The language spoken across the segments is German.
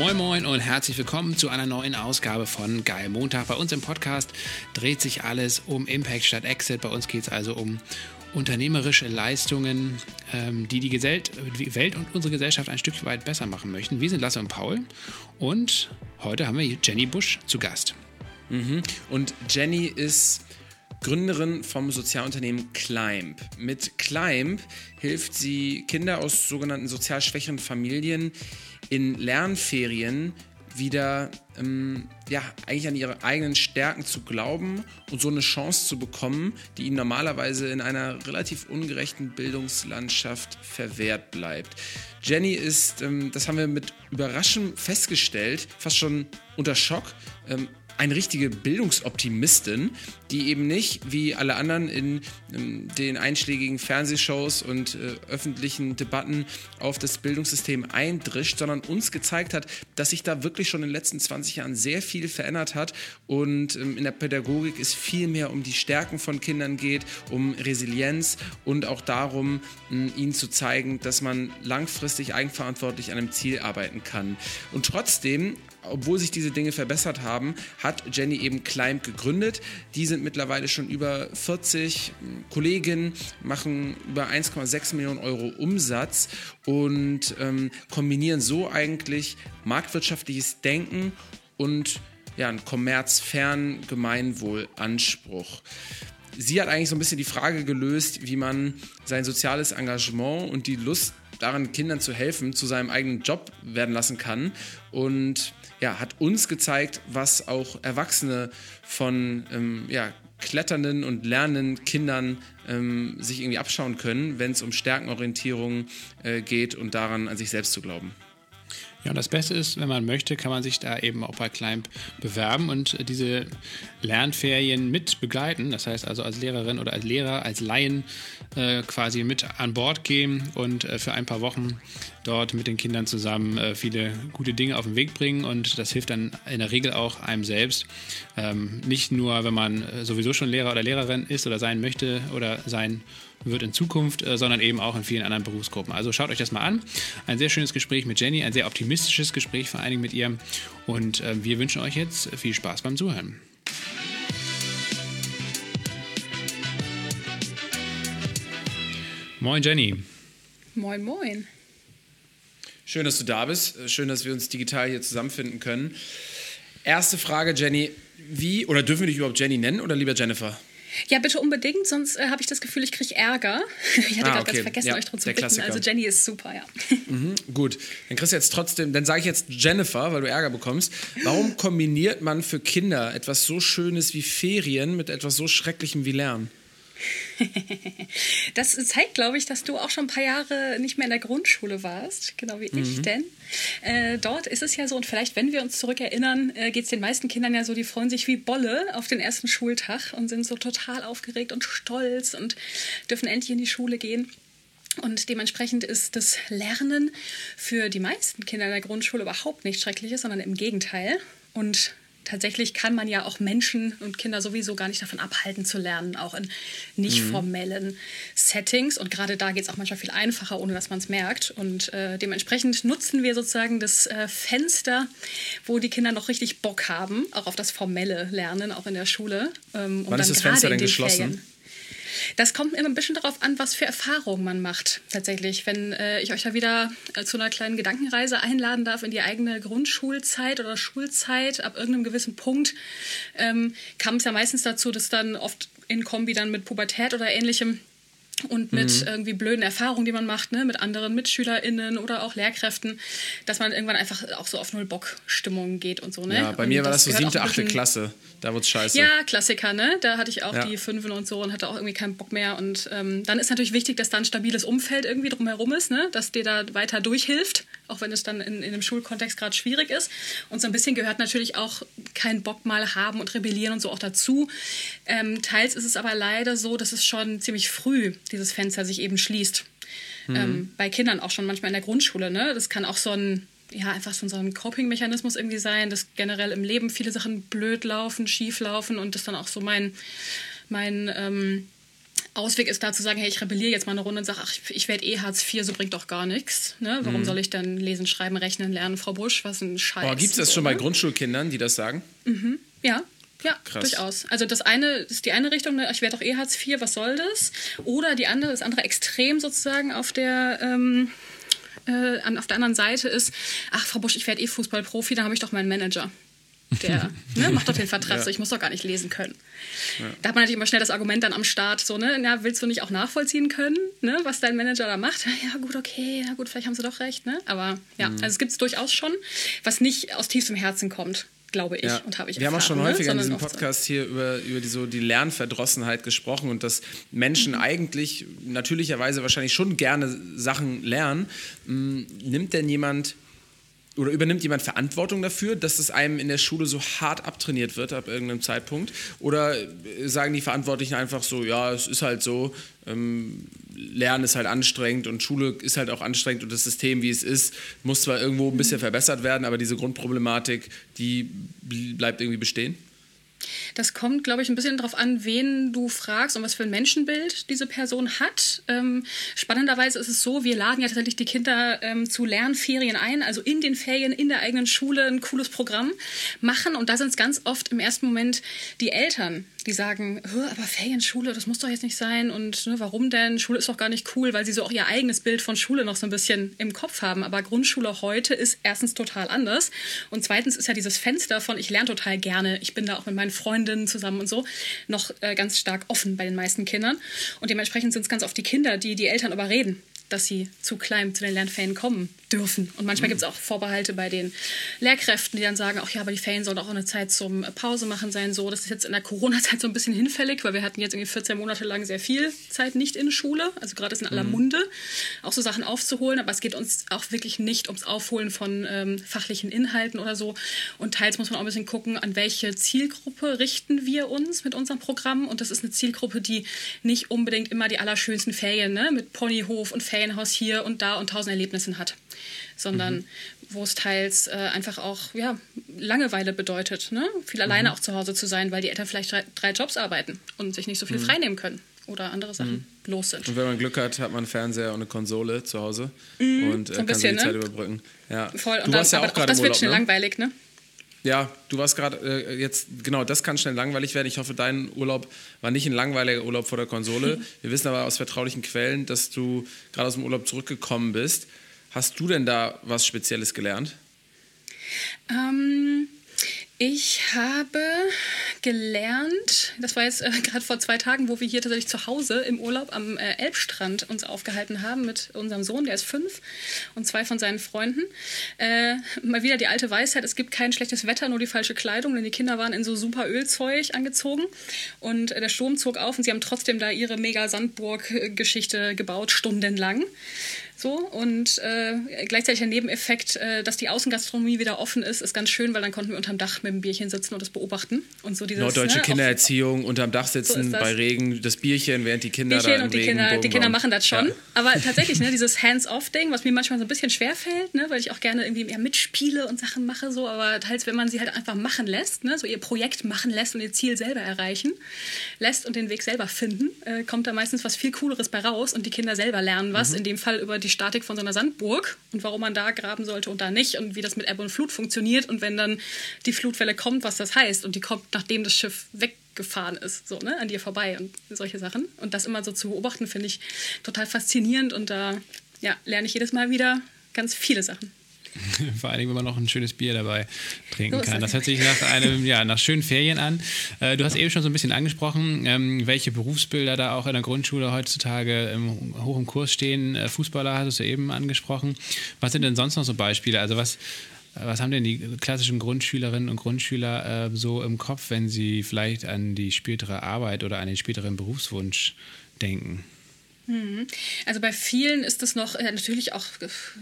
Moin Moin und herzlich willkommen zu einer neuen Ausgabe von Geil Montag. Bei uns im Podcast dreht sich alles um Impact statt Exit. Bei uns geht es also um unternehmerische Leistungen, ähm, die die Welt und unsere Gesellschaft ein Stück weit besser machen möchten. Wir sind Lasse und Paul und heute haben wir Jenny Busch zu Gast. Mhm. Und Jenny ist Gründerin vom Sozialunternehmen Climb. Mit Climb hilft sie Kinder aus sogenannten sozial schwächeren Familien in Lernferien wieder ähm, ja, eigentlich an ihre eigenen Stärken zu glauben und so eine Chance zu bekommen, die ihnen normalerweise in einer relativ ungerechten Bildungslandschaft verwehrt bleibt. Jenny ist, ähm, das haben wir mit Überraschung festgestellt, fast schon unter Schock, ähm, eine richtige Bildungsoptimistin, die eben nicht wie alle anderen in, in den einschlägigen Fernsehshows und äh, öffentlichen Debatten auf das Bildungssystem eindrischt, sondern uns gezeigt hat, dass sich da wirklich schon in den letzten 20 Jahren sehr viel verändert hat und ähm, in der Pädagogik es viel mehr um die Stärken von Kindern geht, um Resilienz und auch darum, ihnen zu zeigen, dass man langfristig eigenverantwortlich an einem Ziel arbeiten kann. Und trotzdem obwohl sich diese Dinge verbessert haben, hat Jenny eben Climb gegründet. Die sind mittlerweile schon über 40 Kollegen, machen über 1,6 Millionen Euro Umsatz und ähm, kombinieren so eigentlich marktwirtschaftliches Denken und ja, einen kommerzfernen Gemeinwohlanspruch sie hat eigentlich so ein bisschen die Frage gelöst, wie man sein soziales Engagement und die Lust daran, Kindern zu helfen, zu seinem eigenen Job werden lassen kann. Und ja, hat uns gezeigt, was auch Erwachsene von ähm, ja, kletternden und lernenden Kindern ähm, sich irgendwie abschauen können, wenn es um Stärkenorientierung äh, geht und daran an sich selbst zu glauben. Ja, und das Beste ist, wenn man möchte, kann man sich da eben auch bei Climb bewerben und diese Lernferien mit begleiten. Das heißt also als Lehrerin oder als Lehrer, als Laien äh, quasi mit an Bord gehen und äh, für ein paar Wochen dort mit den Kindern zusammen äh, viele gute Dinge auf den Weg bringen. Und das hilft dann in der Regel auch einem selbst. Ähm, nicht nur, wenn man äh, sowieso schon Lehrer oder Lehrerin ist oder sein möchte oder sein wird in Zukunft, äh, sondern eben auch in vielen anderen Berufsgruppen. Also schaut euch das mal an. Ein sehr schönes Gespräch mit Jenny, ein sehr optimistisches Gespräch vor allen Dingen mit ihr. Und äh, wir wünschen euch jetzt viel Spaß beim Zuhören. Moin Jenny. Moin, moin. Schön, dass du da bist. Schön, dass wir uns digital hier zusammenfinden können. Erste Frage, Jenny. Wie, oder dürfen wir dich überhaupt Jenny nennen oder lieber Jennifer? Ja, bitte unbedingt, sonst äh, habe ich das Gefühl, ich kriege Ärger. Ich hatte ah, gerade okay. ganz vergessen, ja, euch darum zu bitten. Klassiker. Also Jenny ist super, ja. Mhm, gut, dann kriegst du jetzt trotzdem, dann sage ich jetzt Jennifer, weil du Ärger bekommst. Warum kombiniert man für Kinder etwas so Schönes wie Ferien mit etwas so Schrecklichem wie Lernen? das zeigt, glaube ich, dass du auch schon ein paar Jahre nicht mehr in der Grundschule warst, genau wie mhm. ich, denn äh, dort ist es ja so, und vielleicht, wenn wir uns zurückerinnern, äh, geht es den meisten Kindern ja so, die freuen sich wie Bolle auf den ersten Schultag und sind so total aufgeregt und stolz und dürfen endlich in die Schule gehen. Und dementsprechend ist das Lernen für die meisten Kinder in der Grundschule überhaupt nicht schreckliches, sondern im Gegenteil. Und tatsächlich kann man ja auch Menschen und Kinder sowieso gar nicht davon abhalten zu lernen, auch in nicht mhm. formellen mhm. Settings. Und gerade da geht es auch manchmal viel einfacher, ohne dass man es merkt. Und äh, dementsprechend nutzen wir sozusagen das äh, Fenster, wo die Kinder noch richtig Bock haben, auch auf das formelle Lernen, auch in der Schule. Ähm, Wann ist das Fenster denn geschlossen? Ferien, das kommt immer ein bisschen darauf an, was für Erfahrungen man macht. Tatsächlich, wenn äh, ich euch da wieder äh, zu einer kleinen Gedankenreise einladen darf in die eigene Grundschulzeit oder Schulzeit, ab irgendeinem gewissen Punkt ähm, kam es ja meistens dazu, dass dann oft in Kombi dann mit Pubertät oder ähnlichem und mit mhm. irgendwie blöden Erfahrungen, die man macht, ne, mit anderen MitschülerInnen oder auch Lehrkräften, dass man irgendwann einfach auch so auf Null-Bock-Stimmung geht und so, ne? Ja, bei und mir war das so siebte, achte Klasse. Da wird's scheiße. Ja, Klassiker, ne? Da hatte ich auch ja. die Fünfen und so und hatte auch irgendwie keinen Bock mehr. Und ähm, dann ist natürlich wichtig, dass da ein stabiles Umfeld irgendwie drumherum ist, ne? Dass dir da weiter durchhilft, auch wenn es dann in, in dem Schulkontext gerade schwierig ist. Und so ein bisschen gehört natürlich auch keinen Bock mal haben und rebellieren und so auch dazu. Ähm, teils ist es aber leider so, dass es schon ziemlich früh dieses Fenster sich eben schließt. Mhm. Ähm, bei Kindern auch schon manchmal in der Grundschule. Ne? Das kann auch so ein, ja, einfach so ein Coping-Mechanismus irgendwie sein, dass generell im Leben viele Sachen blöd laufen, schief laufen und das dann auch so mein, mein ähm, Ausweg ist da zu sagen, hey, ich rebelliere jetzt mal eine Runde und sage, ach, ich werde eh Hartz IV, so bringt doch gar nichts. Ne? Warum mhm. soll ich dann lesen, schreiben, rechnen lernen, Frau Busch? Was ein Scheiß. Oh, Gibt es das so, schon bei ne? Grundschulkindern, die das sagen? Mhm. Ja, ja, Krass. durchaus. Also das eine ist die eine Richtung, ne? ich werde doch eh Hartz IV, was soll das? Oder die andere, das andere Extrem sozusagen auf der ähm, äh, auf der anderen Seite ist, ach Frau Busch, ich werde eh Fußballprofi, dann habe ich doch meinen Manager. Der ne, macht doch den Vertrag ja. so, ich muss doch gar nicht lesen können. Ja. Da hat man natürlich immer schnell das Argument dann am Start, so, ne, ja, willst du nicht auch nachvollziehen können, ne, was dein Manager da macht? Ja, gut, okay, ja gut, vielleicht haben sie doch recht, ne? Aber ja, mhm. also es gibt es durchaus schon, was nicht aus tiefstem Herzen kommt glaube ich, ja. und habe ich Wir haben auch schon ne? häufiger in diesem Podcast hier über, über die, so die Lernverdrossenheit gesprochen und dass Menschen mhm. eigentlich natürlicherweise wahrscheinlich schon gerne Sachen lernen. Hm, nimmt denn jemand oder übernimmt jemand Verantwortung dafür, dass es einem in der Schule so hart abtrainiert wird ab irgendeinem Zeitpunkt? Oder sagen die Verantwortlichen einfach so, ja, es ist halt so, ähm, Lernen ist halt anstrengend und Schule ist halt auch anstrengend und das System, wie es ist, muss zwar irgendwo ein bisschen verbessert werden, aber diese Grundproblematik, die bleibt irgendwie bestehen? Das kommt, glaube ich, ein bisschen darauf an, wen du fragst und was für ein Menschenbild diese Person hat. Ähm, spannenderweise ist es so, wir laden ja tatsächlich die Kinder ähm, zu Lernferien ein, also in den Ferien in der eigenen Schule ein cooles Programm machen. Und da sind es ganz oft im ersten Moment die Eltern, die sagen, aber Ferienschule, das muss doch jetzt nicht sein und ne, warum denn? Schule ist doch gar nicht cool, weil sie so auch ihr eigenes Bild von Schule noch so ein bisschen im Kopf haben. Aber Grundschule heute ist erstens total anders und zweitens ist ja dieses Fenster von ich lerne total gerne, ich bin da auch mit meinen Freundinnen zusammen und so, noch äh, ganz stark offen bei den meisten Kindern. Und dementsprechend sind es ganz oft die Kinder, die die Eltern überreden, dass sie zu klein zu den Lernferien kommen dürfen. Und manchmal mhm. gibt es auch Vorbehalte bei den Lehrkräften, die dann sagen, ach ja, aber die Ferien sollen auch eine Zeit zum Pause machen sein. So, das ist jetzt in der Corona-Zeit so ein bisschen hinfällig, weil wir hatten jetzt irgendwie 14 Monate lang sehr viel Zeit nicht in Schule. Also gerade ist in aller mhm. Munde, auch so Sachen aufzuholen. Aber es geht uns auch wirklich nicht ums Aufholen von ähm, fachlichen Inhalten oder so. Und teils muss man auch ein bisschen gucken, an welche Zielgruppe richten wir uns mit unserem Programm. Und das ist eine Zielgruppe, die nicht unbedingt immer die allerschönsten Ferien ne, mit Ponyhof und Ferienhaus hier und da und tausend Erlebnissen hat sondern mhm. wo es teils äh, einfach auch ja, Langeweile bedeutet, ne? viel alleine mhm. auch zu Hause zu sein, weil die Eltern vielleicht drei, drei Jobs arbeiten und sich nicht so viel mhm. freinehmen können oder andere Sachen mhm. los sind. Und wenn man Glück hat, hat man einen Fernseher und eine Konsole zu Hause mhm. und äh, so kann bisschen, die Zeit ne? überbrücken. Ja. Voll. Und du dann, warst ja auch, auch das wird schnell ne? langweilig, ne? Ja, du warst gerade äh, jetzt, genau, das kann schnell langweilig werden. Ich hoffe, dein Urlaub war nicht ein langweiliger Urlaub vor der Konsole. Wir wissen aber aus vertraulichen Quellen, dass du gerade aus dem Urlaub zurückgekommen bist. Hast du denn da was Spezielles gelernt? Ähm, ich habe gelernt, das war jetzt äh, gerade vor zwei Tagen, wo wir hier tatsächlich zu Hause im Urlaub am äh, Elbstrand uns aufgehalten haben mit unserem Sohn, der ist fünf, und zwei von seinen Freunden. Äh, mal wieder die alte Weisheit, es gibt kein schlechtes Wetter, nur die falsche Kleidung, denn die Kinder waren in so super Ölzeug angezogen und äh, der Sturm zog auf und sie haben trotzdem da ihre mega Sandburg-Geschichte gebaut, stundenlang. So, und äh, gleichzeitig der Nebeneffekt, äh, dass die Außengastronomie wieder offen ist, ist ganz schön, weil dann konnten wir unterm Dach mit dem Bierchen sitzen und das beobachten. Und so dieses, Norddeutsche ne, Kindererziehung, unterm Dach sitzen, so bei Regen, das Bierchen, während die Kinder Bierchen da und die Regen Kinder, die Kinder machen das schon. Ja. Aber tatsächlich, ne, dieses Hands-off-Ding, was mir manchmal so ein bisschen schwer fällt, ne, weil ich auch gerne irgendwie mehr mitspiele und Sachen mache, so, aber teils, wenn man sie halt einfach machen lässt, ne, so ihr Projekt machen lässt und ihr Ziel selber erreichen lässt und den Weg selber finden, äh, kommt da meistens was viel Cooleres bei raus und die Kinder selber lernen was, mhm. in dem Fall über die Statik von so einer Sandburg und warum man da graben sollte und da nicht und wie das mit Ebbe und Flut funktioniert und wenn dann die Flutwelle kommt, was das heißt und die kommt, nachdem das Schiff weggefahren ist, so, ne, an dir vorbei und solche Sachen. Und das immer so zu beobachten, finde ich total faszinierend und da ja, lerne ich jedes Mal wieder ganz viele Sachen. Vor allen Dingen, wenn man noch ein schönes Bier dabei trinken kann. Das hört sich nach einem, ja, nach schönen Ferien an. Äh, du hast eben schon so ein bisschen angesprochen, ähm, welche Berufsbilder da auch in der Grundschule heutzutage hoch im Kurs stehen. Äh, Fußballer hattest du eben angesprochen. Was sind denn sonst noch so Beispiele? Also was, was haben denn die klassischen Grundschülerinnen und Grundschüler äh, so im Kopf, wenn sie vielleicht an die spätere Arbeit oder an den späteren Berufswunsch denken? Mhm. Also bei vielen ist das noch äh, natürlich auch,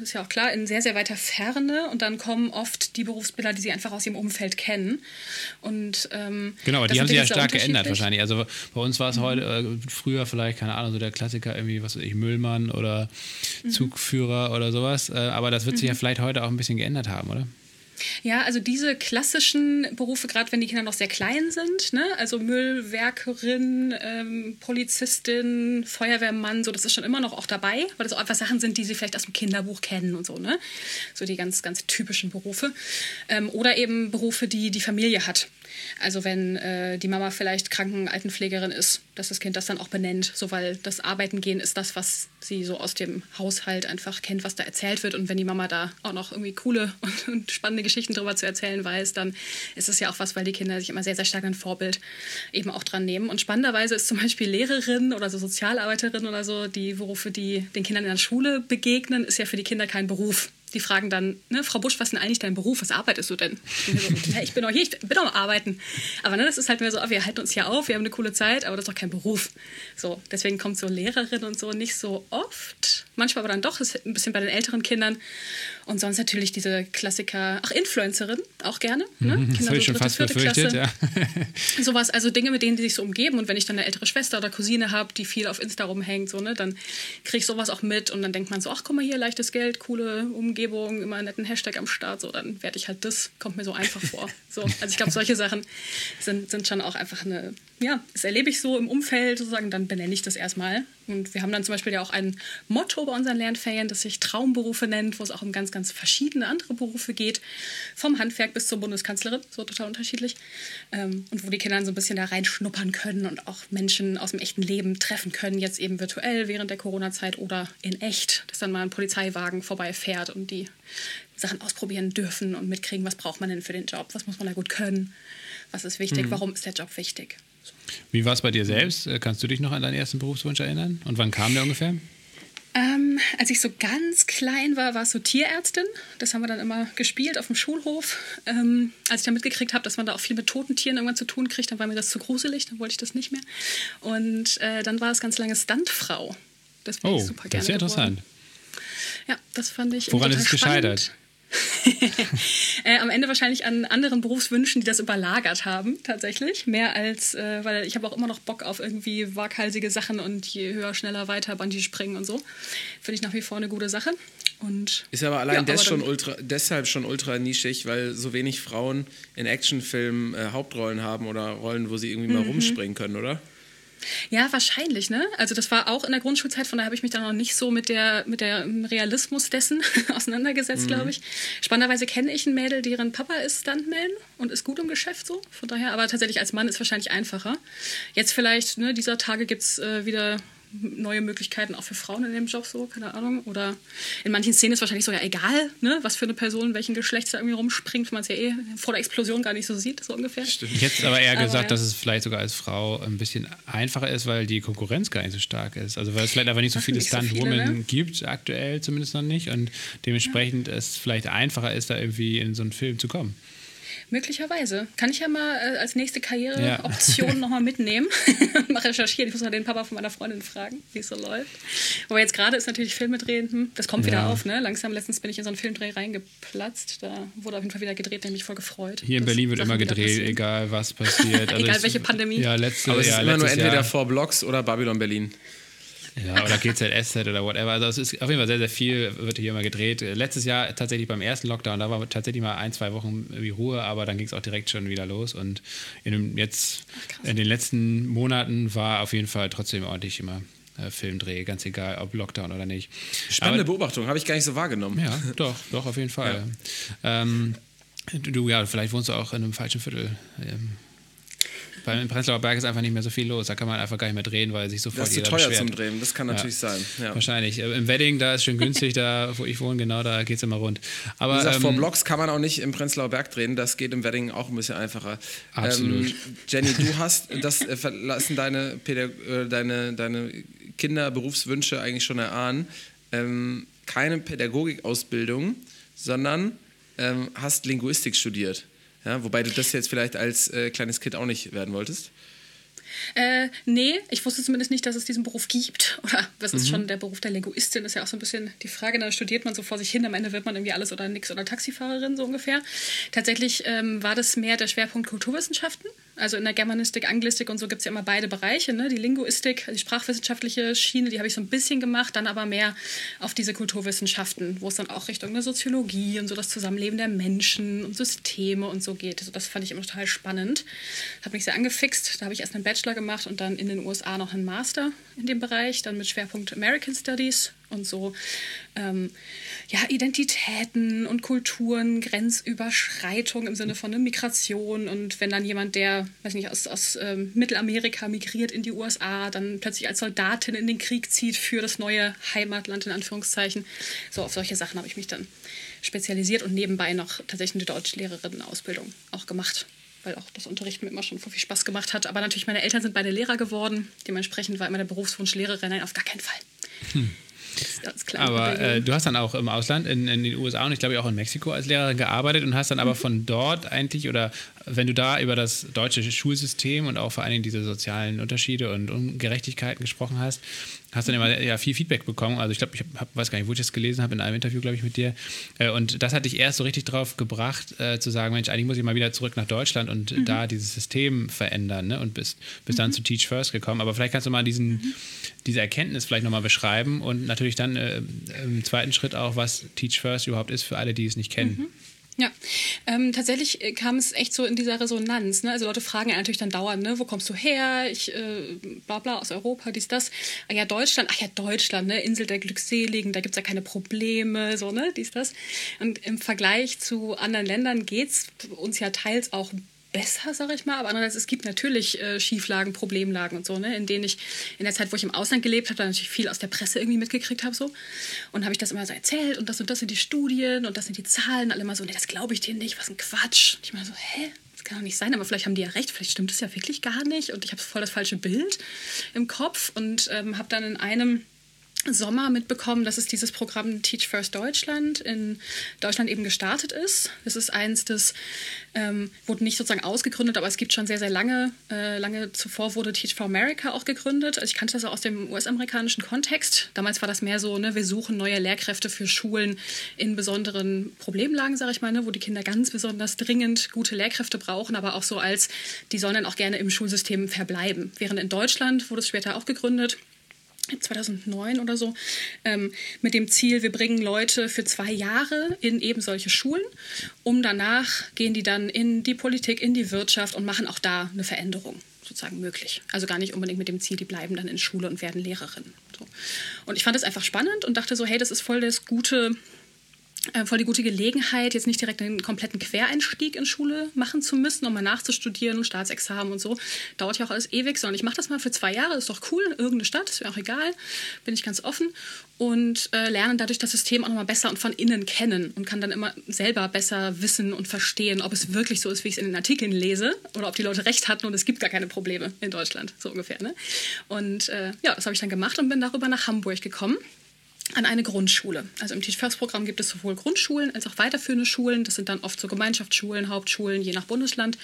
ist ja auch klar, in sehr, sehr weiter Ferne und dann kommen oft die Berufsbilder, die sie einfach aus ihrem Umfeld kennen. Und, ähm, genau, die haben sich ja stark geändert wahrscheinlich. Also bei uns war es mhm. heute, äh, früher vielleicht, keine Ahnung, so der Klassiker irgendwie, was weiß ich, Müllmann oder mhm. Zugführer oder sowas. Äh, aber das wird sich ja mhm. vielleicht heute auch ein bisschen geändert haben, oder? Ja, also diese klassischen Berufe, gerade wenn die Kinder noch sehr klein sind, ne? also Müllwerkerin, ähm, Polizistin, Feuerwehrmann, so, das ist schon immer noch auch dabei, weil das auch einfach Sachen sind, die sie vielleicht aus dem Kinderbuch kennen und so, ne? So die ganz, ganz typischen Berufe. Ähm, oder eben Berufe, die die Familie hat. Also wenn äh, die Mama vielleicht Kranken-Altenpflegerin ist, dass das Kind das dann auch benennt, so weil das Arbeiten gehen ist das, was sie so aus dem Haushalt einfach kennt, was da erzählt wird. Und wenn die Mama da auch noch irgendwie coole und, und spannende Geschichten drüber zu erzählen weiß, dann ist es ja auch was, weil die Kinder sich immer sehr, sehr stark ein Vorbild eben auch dran nehmen. Und spannenderweise ist zum Beispiel Lehrerin oder so Sozialarbeiterin oder so, die Berufe, die den Kindern in der Schule begegnen, ist ja für die Kinder kein Beruf die fragen dann, ne, Frau Busch, was ist denn eigentlich dein Beruf? Was arbeitest du denn? So, ja, ich bin auch hier, ich bin auch am Arbeiten. Aber ne, das ist halt mehr so, oh, wir halten uns hier auf, wir haben eine coole Zeit, aber das ist doch kein Beruf. So, deswegen kommt so Lehrerin und so nicht so oft. Manchmal aber dann doch, ist ein bisschen bei den älteren Kindern. Und sonst natürlich diese Klassiker, ach, Influencerin, auch gerne. Ne? Mhm, das habe ich schon fast befürchtet, ja. Sowas, also Dinge, mit denen die sich so umgeben. Und wenn ich dann eine ältere Schwester oder Cousine habe, die viel auf Insta rumhängt, so, ne, dann kriege ich sowas auch mit. Und dann denkt man so, ach, guck mal hier, leichtes Geld, coole Umgebung, immer einen netten Hashtag am Start. So, dann werde ich halt das, kommt mir so einfach vor. So, also ich glaube, solche Sachen sind, sind schon auch einfach eine, ja, das erlebe ich so im Umfeld sozusagen, dann benenne ich das erstmal. Und wir haben dann zum Beispiel ja auch ein Motto bei unseren Lernferien, das sich Traumberufe nennt, wo es auch um ganz, ganz verschiedene andere Berufe geht. Vom Handwerk bis zur Bundeskanzlerin, so total unterschiedlich. Ähm, und wo die Kinder dann so ein bisschen da reinschnuppern können und auch Menschen aus dem echten Leben treffen können, jetzt eben virtuell während der Corona-Zeit oder in echt, dass dann mal ein Polizeiwagen vorbeifährt und die Sachen ausprobieren dürfen und mitkriegen, was braucht man denn für den Job, was muss man da gut können, was ist wichtig, mhm. warum ist der Job wichtig. Wie war es bei dir selbst? Äh, kannst du dich noch an deinen ersten Berufswunsch erinnern? Und wann kam der ungefähr? Ähm, als ich so ganz klein war, war es so Tierärztin. Das haben wir dann immer gespielt auf dem Schulhof. Ähm, als ich dann mitgekriegt habe, dass man da auch viel mit toten Tieren irgendwann zu tun kriegt, dann war mir das zu gruselig, dann wollte ich das nicht mehr. Und äh, dann war es ganz lange Stuntfrau. Das oh, ich super gerne. Das ist ja interessant. Ja, das fand ich. Woran ist es gescheitert? äh, am Ende wahrscheinlich an anderen Berufswünschen, die das überlagert haben, tatsächlich. Mehr als, äh, weil ich habe auch immer noch Bock auf irgendwie waghalsige Sachen und je höher, schneller, weiter, Bungee springen und so. Finde ich nach wie vor eine gute Sache. Und, ist aber allein ja, des aber schon ultra, deshalb schon ultra nischig, weil so wenig Frauen in Actionfilmen äh, Hauptrollen haben oder Rollen, wo sie irgendwie mal mhm. rumspringen können, oder? Ja, wahrscheinlich, ne? Also das war auch in der Grundschulzeit, von daher habe ich mich dann noch nicht so mit der mit der Realismus dessen auseinandergesetzt, mhm. glaube ich. Spannenderweise kenne ich ein Mädel, deren Papa ist Stuntman und ist gut im Geschäft so. Von daher, aber tatsächlich als Mann ist wahrscheinlich einfacher. Jetzt vielleicht, ne, dieser Tage gibt es äh, wieder neue Möglichkeiten auch für Frauen in dem Job so, keine Ahnung. Oder in manchen Szenen ist wahrscheinlich sogar egal, ne, was für eine Person, welchen Geschlechts da irgendwie rumspringt, wenn man es ja eh vor der Explosion gar nicht so sieht, so ungefähr. Stimmt. Ich hätte aber eher aber gesagt, ja. dass es vielleicht sogar als Frau ein bisschen einfacher ist, weil die Konkurrenz gar nicht so stark ist. Also weil es vielleicht einfach nicht so viele Stunt-Women so ne? gibt, aktuell zumindest noch nicht. Und dementsprechend ja. es vielleicht einfacher ist, da irgendwie in so einen Film zu kommen. Möglicherweise. Kann ich ja mal äh, als nächste Karriereoption ja. nochmal mitnehmen. mal recherchieren. Ich muss mal den Papa von meiner Freundin fragen, wie es so läuft. Aber jetzt gerade ist natürlich Filme drehen, hm, das kommt ja. wieder auf, ne? Langsam, letztens bin ich in so einen Filmdreh reingeplatzt. Da wurde auf jeden Fall wieder gedreht, der mich voll gefreut. Hier in Berlin wird immer gedreht, egal was passiert. Also egal welche Pandemie. Ja, letzte, Aber es ja, ist immer nur entweder Jahr. vor Blocks oder Babylon Berlin. Ja, oder GZSZ oder whatever. Also es ist auf jeden Fall sehr, sehr viel, wird hier immer gedreht. Letztes Jahr tatsächlich beim ersten Lockdown, da war tatsächlich mal ein, zwei Wochen wie Ruhe, aber dann ging es auch direkt schon wieder los. Und in dem, jetzt in den letzten Monaten war auf jeden Fall trotzdem ordentlich immer äh, Filmdreh, ganz egal, ob Lockdown oder nicht. Spannende aber, Beobachtung, habe ich gar nicht so wahrgenommen. Ja, doch, doch, auf jeden Fall. Ja. Ähm, du, ja, vielleicht wohnst du auch in einem falschen Viertel. Ähm, weil im Prenzlauer Berg ist einfach nicht mehr so viel los. Da kann man einfach gar nicht mehr drehen, weil sich sofort das ist jeder zu teuer beschwert. zum Drehen, das kann natürlich ja. sein. Ja. Wahrscheinlich. Äh, Im Wedding, da ist schön günstig, da wo ich wohne, genau, da geht es immer rund. Aber, Wie gesagt, ähm, vor Blocks kann man auch nicht im Prenzlauer Berg drehen, das geht im Wedding auch ein bisschen einfacher. Absolut. Ähm, Jenny, du hast das äh, verlassen deine, Pädag äh, deine, deine Kinderberufswünsche eigentlich schon erahnen. Ähm, keine Pädagogikausbildung, sondern ähm, hast Linguistik studiert. Ja, wobei du das jetzt vielleicht als äh, kleines Kind auch nicht werden wolltest. Äh, nee, ich wusste zumindest nicht, dass es diesen Beruf gibt. Oder was ist mhm. schon der Beruf der Linguistin? Ist ja auch so ein bisschen die Frage. Da studiert man so vor sich hin, am Ende wird man irgendwie alles oder nix oder Taxifahrerin, so ungefähr. Tatsächlich ähm, war das mehr der Schwerpunkt Kulturwissenschaften Also in der Germanistik, Anglistik und so gibt es ja immer beide Bereiche. Ne? Die Linguistik, die sprachwissenschaftliche Schiene, die habe ich so ein bisschen gemacht, dann aber mehr auf diese Kulturwissenschaften, wo es dann auch Richtung der Soziologie und so das Zusammenleben der Menschen und Systeme und so geht. Also das fand ich immer total spannend. Hat mich sehr angefixt. Da habe ich erst einen Bachelor gemacht und dann in den USA noch einen Master in dem Bereich, dann mit Schwerpunkt American Studies und so ähm, ja, Identitäten und Kulturen, Grenzüberschreitung im Sinne von ne, Migration und wenn dann jemand, der, weiß nicht, aus, aus ähm, Mittelamerika migriert in die USA, dann plötzlich als Soldatin in den Krieg zieht für das neue Heimatland in Anführungszeichen. So auf solche Sachen habe ich mich dann spezialisiert und nebenbei noch tatsächlich eine Deutschlehrerinnen-Ausbildung auch gemacht weil auch das Unterrichten mir immer schon viel Spaß gemacht hat. Aber natürlich, meine Eltern sind beide Lehrer geworden. Dementsprechend war immer der Berufswunsch Lehrerin. Nein, auf gar keinen Fall. Hm. Aber äh, du hast dann auch im Ausland, in, in, den USA und ich glaube auch in Mexiko als Lehrerin gearbeitet und hast dann aber mhm. von dort eigentlich oder wenn du da über das deutsche Schulsystem und auch vor allen Dingen diese sozialen Unterschiede und Ungerechtigkeiten gesprochen hast, hast dann immer ja, viel Feedback bekommen. Also ich glaube, ich hab, weiß gar nicht, wo ich das gelesen habe, in einem Interview, glaube ich, mit dir. Äh, und das hat dich erst so richtig drauf gebracht, äh, zu sagen, Mensch, eigentlich muss ich mal wieder zurück nach Deutschland und mhm. da dieses System verändern. Ne? Und bist, bist mhm. dann zu Teach First gekommen. Aber vielleicht kannst du mal diesen, mhm. diese Erkenntnis vielleicht nochmal beschreiben und natürlich dann äh, im zweiten Schritt auch, was Teach First überhaupt ist für alle, die es nicht kennen. Ja, ähm, tatsächlich äh, kam es echt so in dieser Resonanz. Ne? Also Leute fragen ja natürlich dann dauernd, ne? wo kommst du her? Ich, äh, bla bla, aus Europa, dies, das. Ah ja, Deutschland, ach ja, Deutschland, ne? Insel der Glückseligen, da gibt es ja keine Probleme, so, ne, dies, das. Und im Vergleich zu anderen Ländern geht es uns ja teils auch besser, sage ich mal. Aber andererseits, es gibt natürlich äh, Schieflagen, Problemlagen und so, ne, in denen ich in der Zeit, wo ich im Ausland gelebt habe, natürlich viel aus der Presse irgendwie mitgekriegt habe. So. Und habe ich das immer so erzählt und das und das sind die Studien und das sind die Zahlen. Alle immer so, nee, das glaube ich dir nicht, was ein Quatsch. Und ich meine so, hä? Das kann doch nicht sein, aber vielleicht haben die ja recht, vielleicht stimmt es ja wirklich gar nicht. Und ich habe voll das falsche Bild im Kopf und ähm, habe dann in einem Sommer mitbekommen, dass es dieses Programm Teach First Deutschland in Deutschland eben gestartet ist. Es ist eins, das ähm, wurde nicht sozusagen ausgegründet, aber es gibt schon sehr, sehr lange. Äh, lange zuvor wurde Teach for America auch gegründet. Also ich kannte das auch aus dem US-amerikanischen Kontext. Damals war das mehr so, ne, wir suchen neue Lehrkräfte für Schulen in besonderen Problemlagen, sage ich mal, ne, wo die Kinder ganz besonders dringend gute Lehrkräfte brauchen, aber auch so als, die sollen dann auch gerne im Schulsystem verbleiben. Während in Deutschland wurde es später auch gegründet 2009 oder so, ähm, mit dem Ziel, wir bringen Leute für zwei Jahre in eben solche Schulen, um danach gehen die dann in die Politik, in die Wirtschaft und machen auch da eine Veränderung sozusagen möglich. Also gar nicht unbedingt mit dem Ziel, die bleiben dann in Schule und werden Lehrerinnen. So. Und ich fand das einfach spannend und dachte so, hey, das ist voll das gute äh, voll die gute Gelegenheit, jetzt nicht direkt einen kompletten Quereinstieg in Schule machen zu müssen, um mal nachzustudieren und Staatsexamen und so. Dauert ja auch alles ewig, sondern ich mache das mal für zwei Jahre, ist doch cool, irgendeine Stadt, ist mir auch egal, bin ich ganz offen und äh, lerne dadurch das System auch nochmal besser und von innen kennen und kann dann immer selber besser wissen und verstehen, ob es wirklich so ist, wie ich es in den Artikeln lese oder ob die Leute recht hatten und es gibt gar keine Probleme in Deutschland, so ungefähr. Ne? Und äh, ja, das habe ich dann gemacht und bin darüber nach Hamburg gekommen an eine Grundschule. Also im Teach First Programm gibt es sowohl Grundschulen als auch weiterführende Schulen. Das sind dann oft so Gemeinschaftsschulen, Hauptschulen, je nach Bundesland,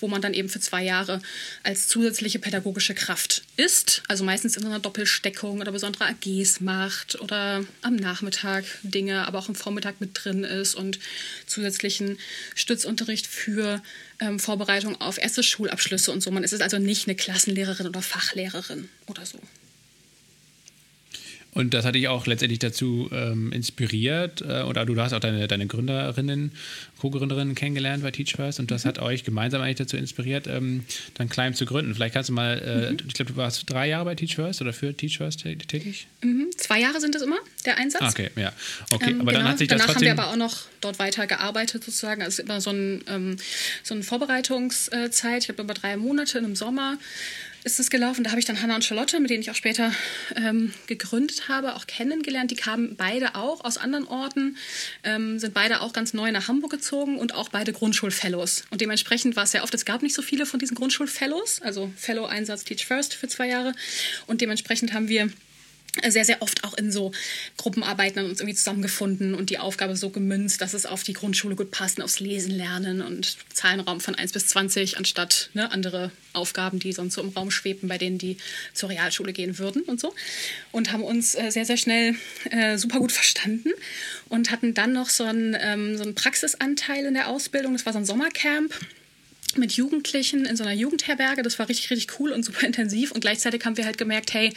wo man dann eben für zwei Jahre als zusätzliche pädagogische Kraft ist. Also meistens in einer Doppelsteckung oder besondere AGs macht oder am Nachmittag Dinge, aber auch am Vormittag mit drin ist und zusätzlichen Stützunterricht für ähm, Vorbereitung auf erste Schulabschlüsse und so. Man ist also nicht eine Klassenlehrerin oder Fachlehrerin oder so. Und das hat dich auch letztendlich dazu ähm, inspiriert, äh, oder du hast auch deine, deine Gründerinnen, Co-Gründerinnen kennengelernt bei Teach First und das mhm. hat euch gemeinsam eigentlich dazu inspiriert, ähm, dann Climb zu gründen. Vielleicht kannst du mal, äh, mhm. ich glaube, du warst drei Jahre bei Teach First oder für Teach First tätig? Mhm. Zwei Jahre sind es immer, der Einsatz. Ah, okay, ja. Okay, ähm, aber genau. dann hat sich das Danach trotzdem... haben wir aber auch noch dort weiter gearbeitet sozusagen. Also es ist immer so, ein, ähm, so eine Vorbereitungszeit, ich glaube über drei Monate im Sommer ist es gelaufen. Da habe ich dann Hannah und Charlotte, mit denen ich auch später ähm, gegründet habe, auch kennengelernt. Die kamen beide auch aus anderen Orten, ähm, sind beide auch ganz neu nach Hamburg gezogen und auch beide Grundschulfellows. Und dementsprechend war es sehr oft, es gab nicht so viele von diesen Grundschulfellows, also Fellow-Einsatz Teach First für zwei Jahre. Und dementsprechend haben wir sehr, sehr oft auch in so Gruppenarbeiten uns irgendwie zusammengefunden und die Aufgabe so gemünzt, dass es auf die Grundschule gut passt, aufs Lesen lernen und Zahlenraum von 1 bis 20 anstatt ne, andere Aufgaben, die sonst so im Raum schweben, bei denen die zur Realschule gehen würden und so. Und haben uns äh, sehr, sehr schnell äh, super gut verstanden und hatten dann noch so einen, ähm, so einen Praxisanteil in der Ausbildung. Das war so ein Sommercamp mit Jugendlichen in so einer Jugendherberge. Das war richtig, richtig cool und super intensiv. Und gleichzeitig haben wir halt gemerkt, hey,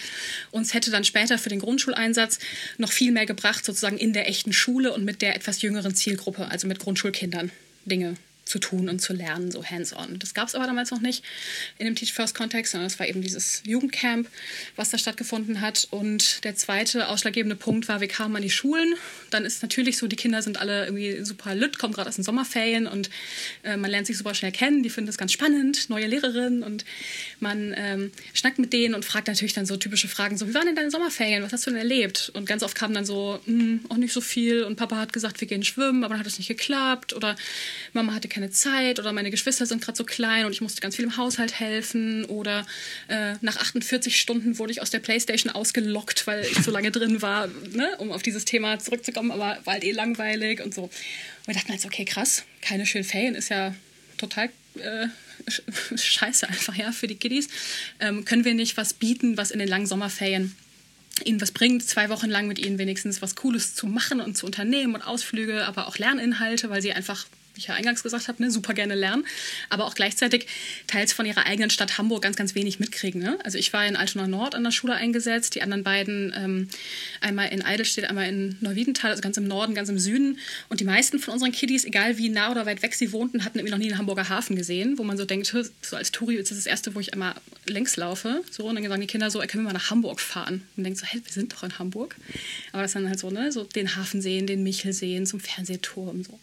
uns hätte dann später für den Grundschuleinsatz noch viel mehr gebracht, sozusagen in der echten Schule und mit der etwas jüngeren Zielgruppe, also mit Grundschulkindern, Dinge zu tun und zu lernen, so hands-on. Das gab es aber damals noch nicht in dem Teach First-Kontext, sondern es war eben dieses Jugendcamp, was da stattgefunden hat. Und der zweite ausschlaggebende Punkt war, wir kamen an die Schulen. Dann ist natürlich so, die Kinder sind alle irgendwie super lütt, kommen gerade aus den Sommerferien und äh, man lernt sich super schnell kennen. Die finden das ganz spannend, neue Lehrerin und man ähm, schnackt mit denen und fragt natürlich dann so typische Fragen, so wie waren denn deine Sommerferien, was hast du denn erlebt? Und ganz oft kam dann so, hm, auch nicht so viel und Papa hat gesagt, wir gehen schwimmen, aber dann hat es nicht geklappt oder Mama hatte keine Zeit oder meine Geschwister sind gerade so klein und ich musste ganz viel im Haushalt helfen oder äh, nach 48 Stunden wurde ich aus der Playstation ausgelockt, weil ich so lange drin war, ne, um auf dieses Thema zurückzukommen, aber war halt eh langweilig und so. Und wir dachten halt okay, krass, keine schönen Ferien ist ja total äh, scheiße einfach, ja, für die Kiddies. Ähm, können wir nicht was bieten, was in den langen Sommerferien ihnen was bringt, zwei Wochen lang mit ihnen wenigstens was Cooles zu machen und zu unternehmen und Ausflüge, aber auch Lerninhalte, weil sie einfach wie ich ja eingangs gesagt habe, ne, super gerne lernen, aber auch gleichzeitig teils von ihrer eigenen Stadt Hamburg ganz, ganz wenig mitkriegen. Ne? Also ich war in Altona Nord an der Schule eingesetzt, die anderen beiden ähm, einmal in Eidelstedt, einmal in Neuwiedental, also ganz im Norden, ganz im Süden. Und die meisten von unseren Kiddies, egal wie nah oder weit weg sie wohnten, hatten irgendwie noch nie den Hamburger Hafen gesehen, wo man so denkt, so als Touri ist das das Erste, wo ich einmal längs laufe. So, und dann sagen die Kinder so, können wir mal nach Hamburg fahren? Und denkt so, hey, wir sind doch in Hamburg. Aber das dann halt so, ne, so den Hafen sehen, den Michel sehen, zum Fernsehturm. So.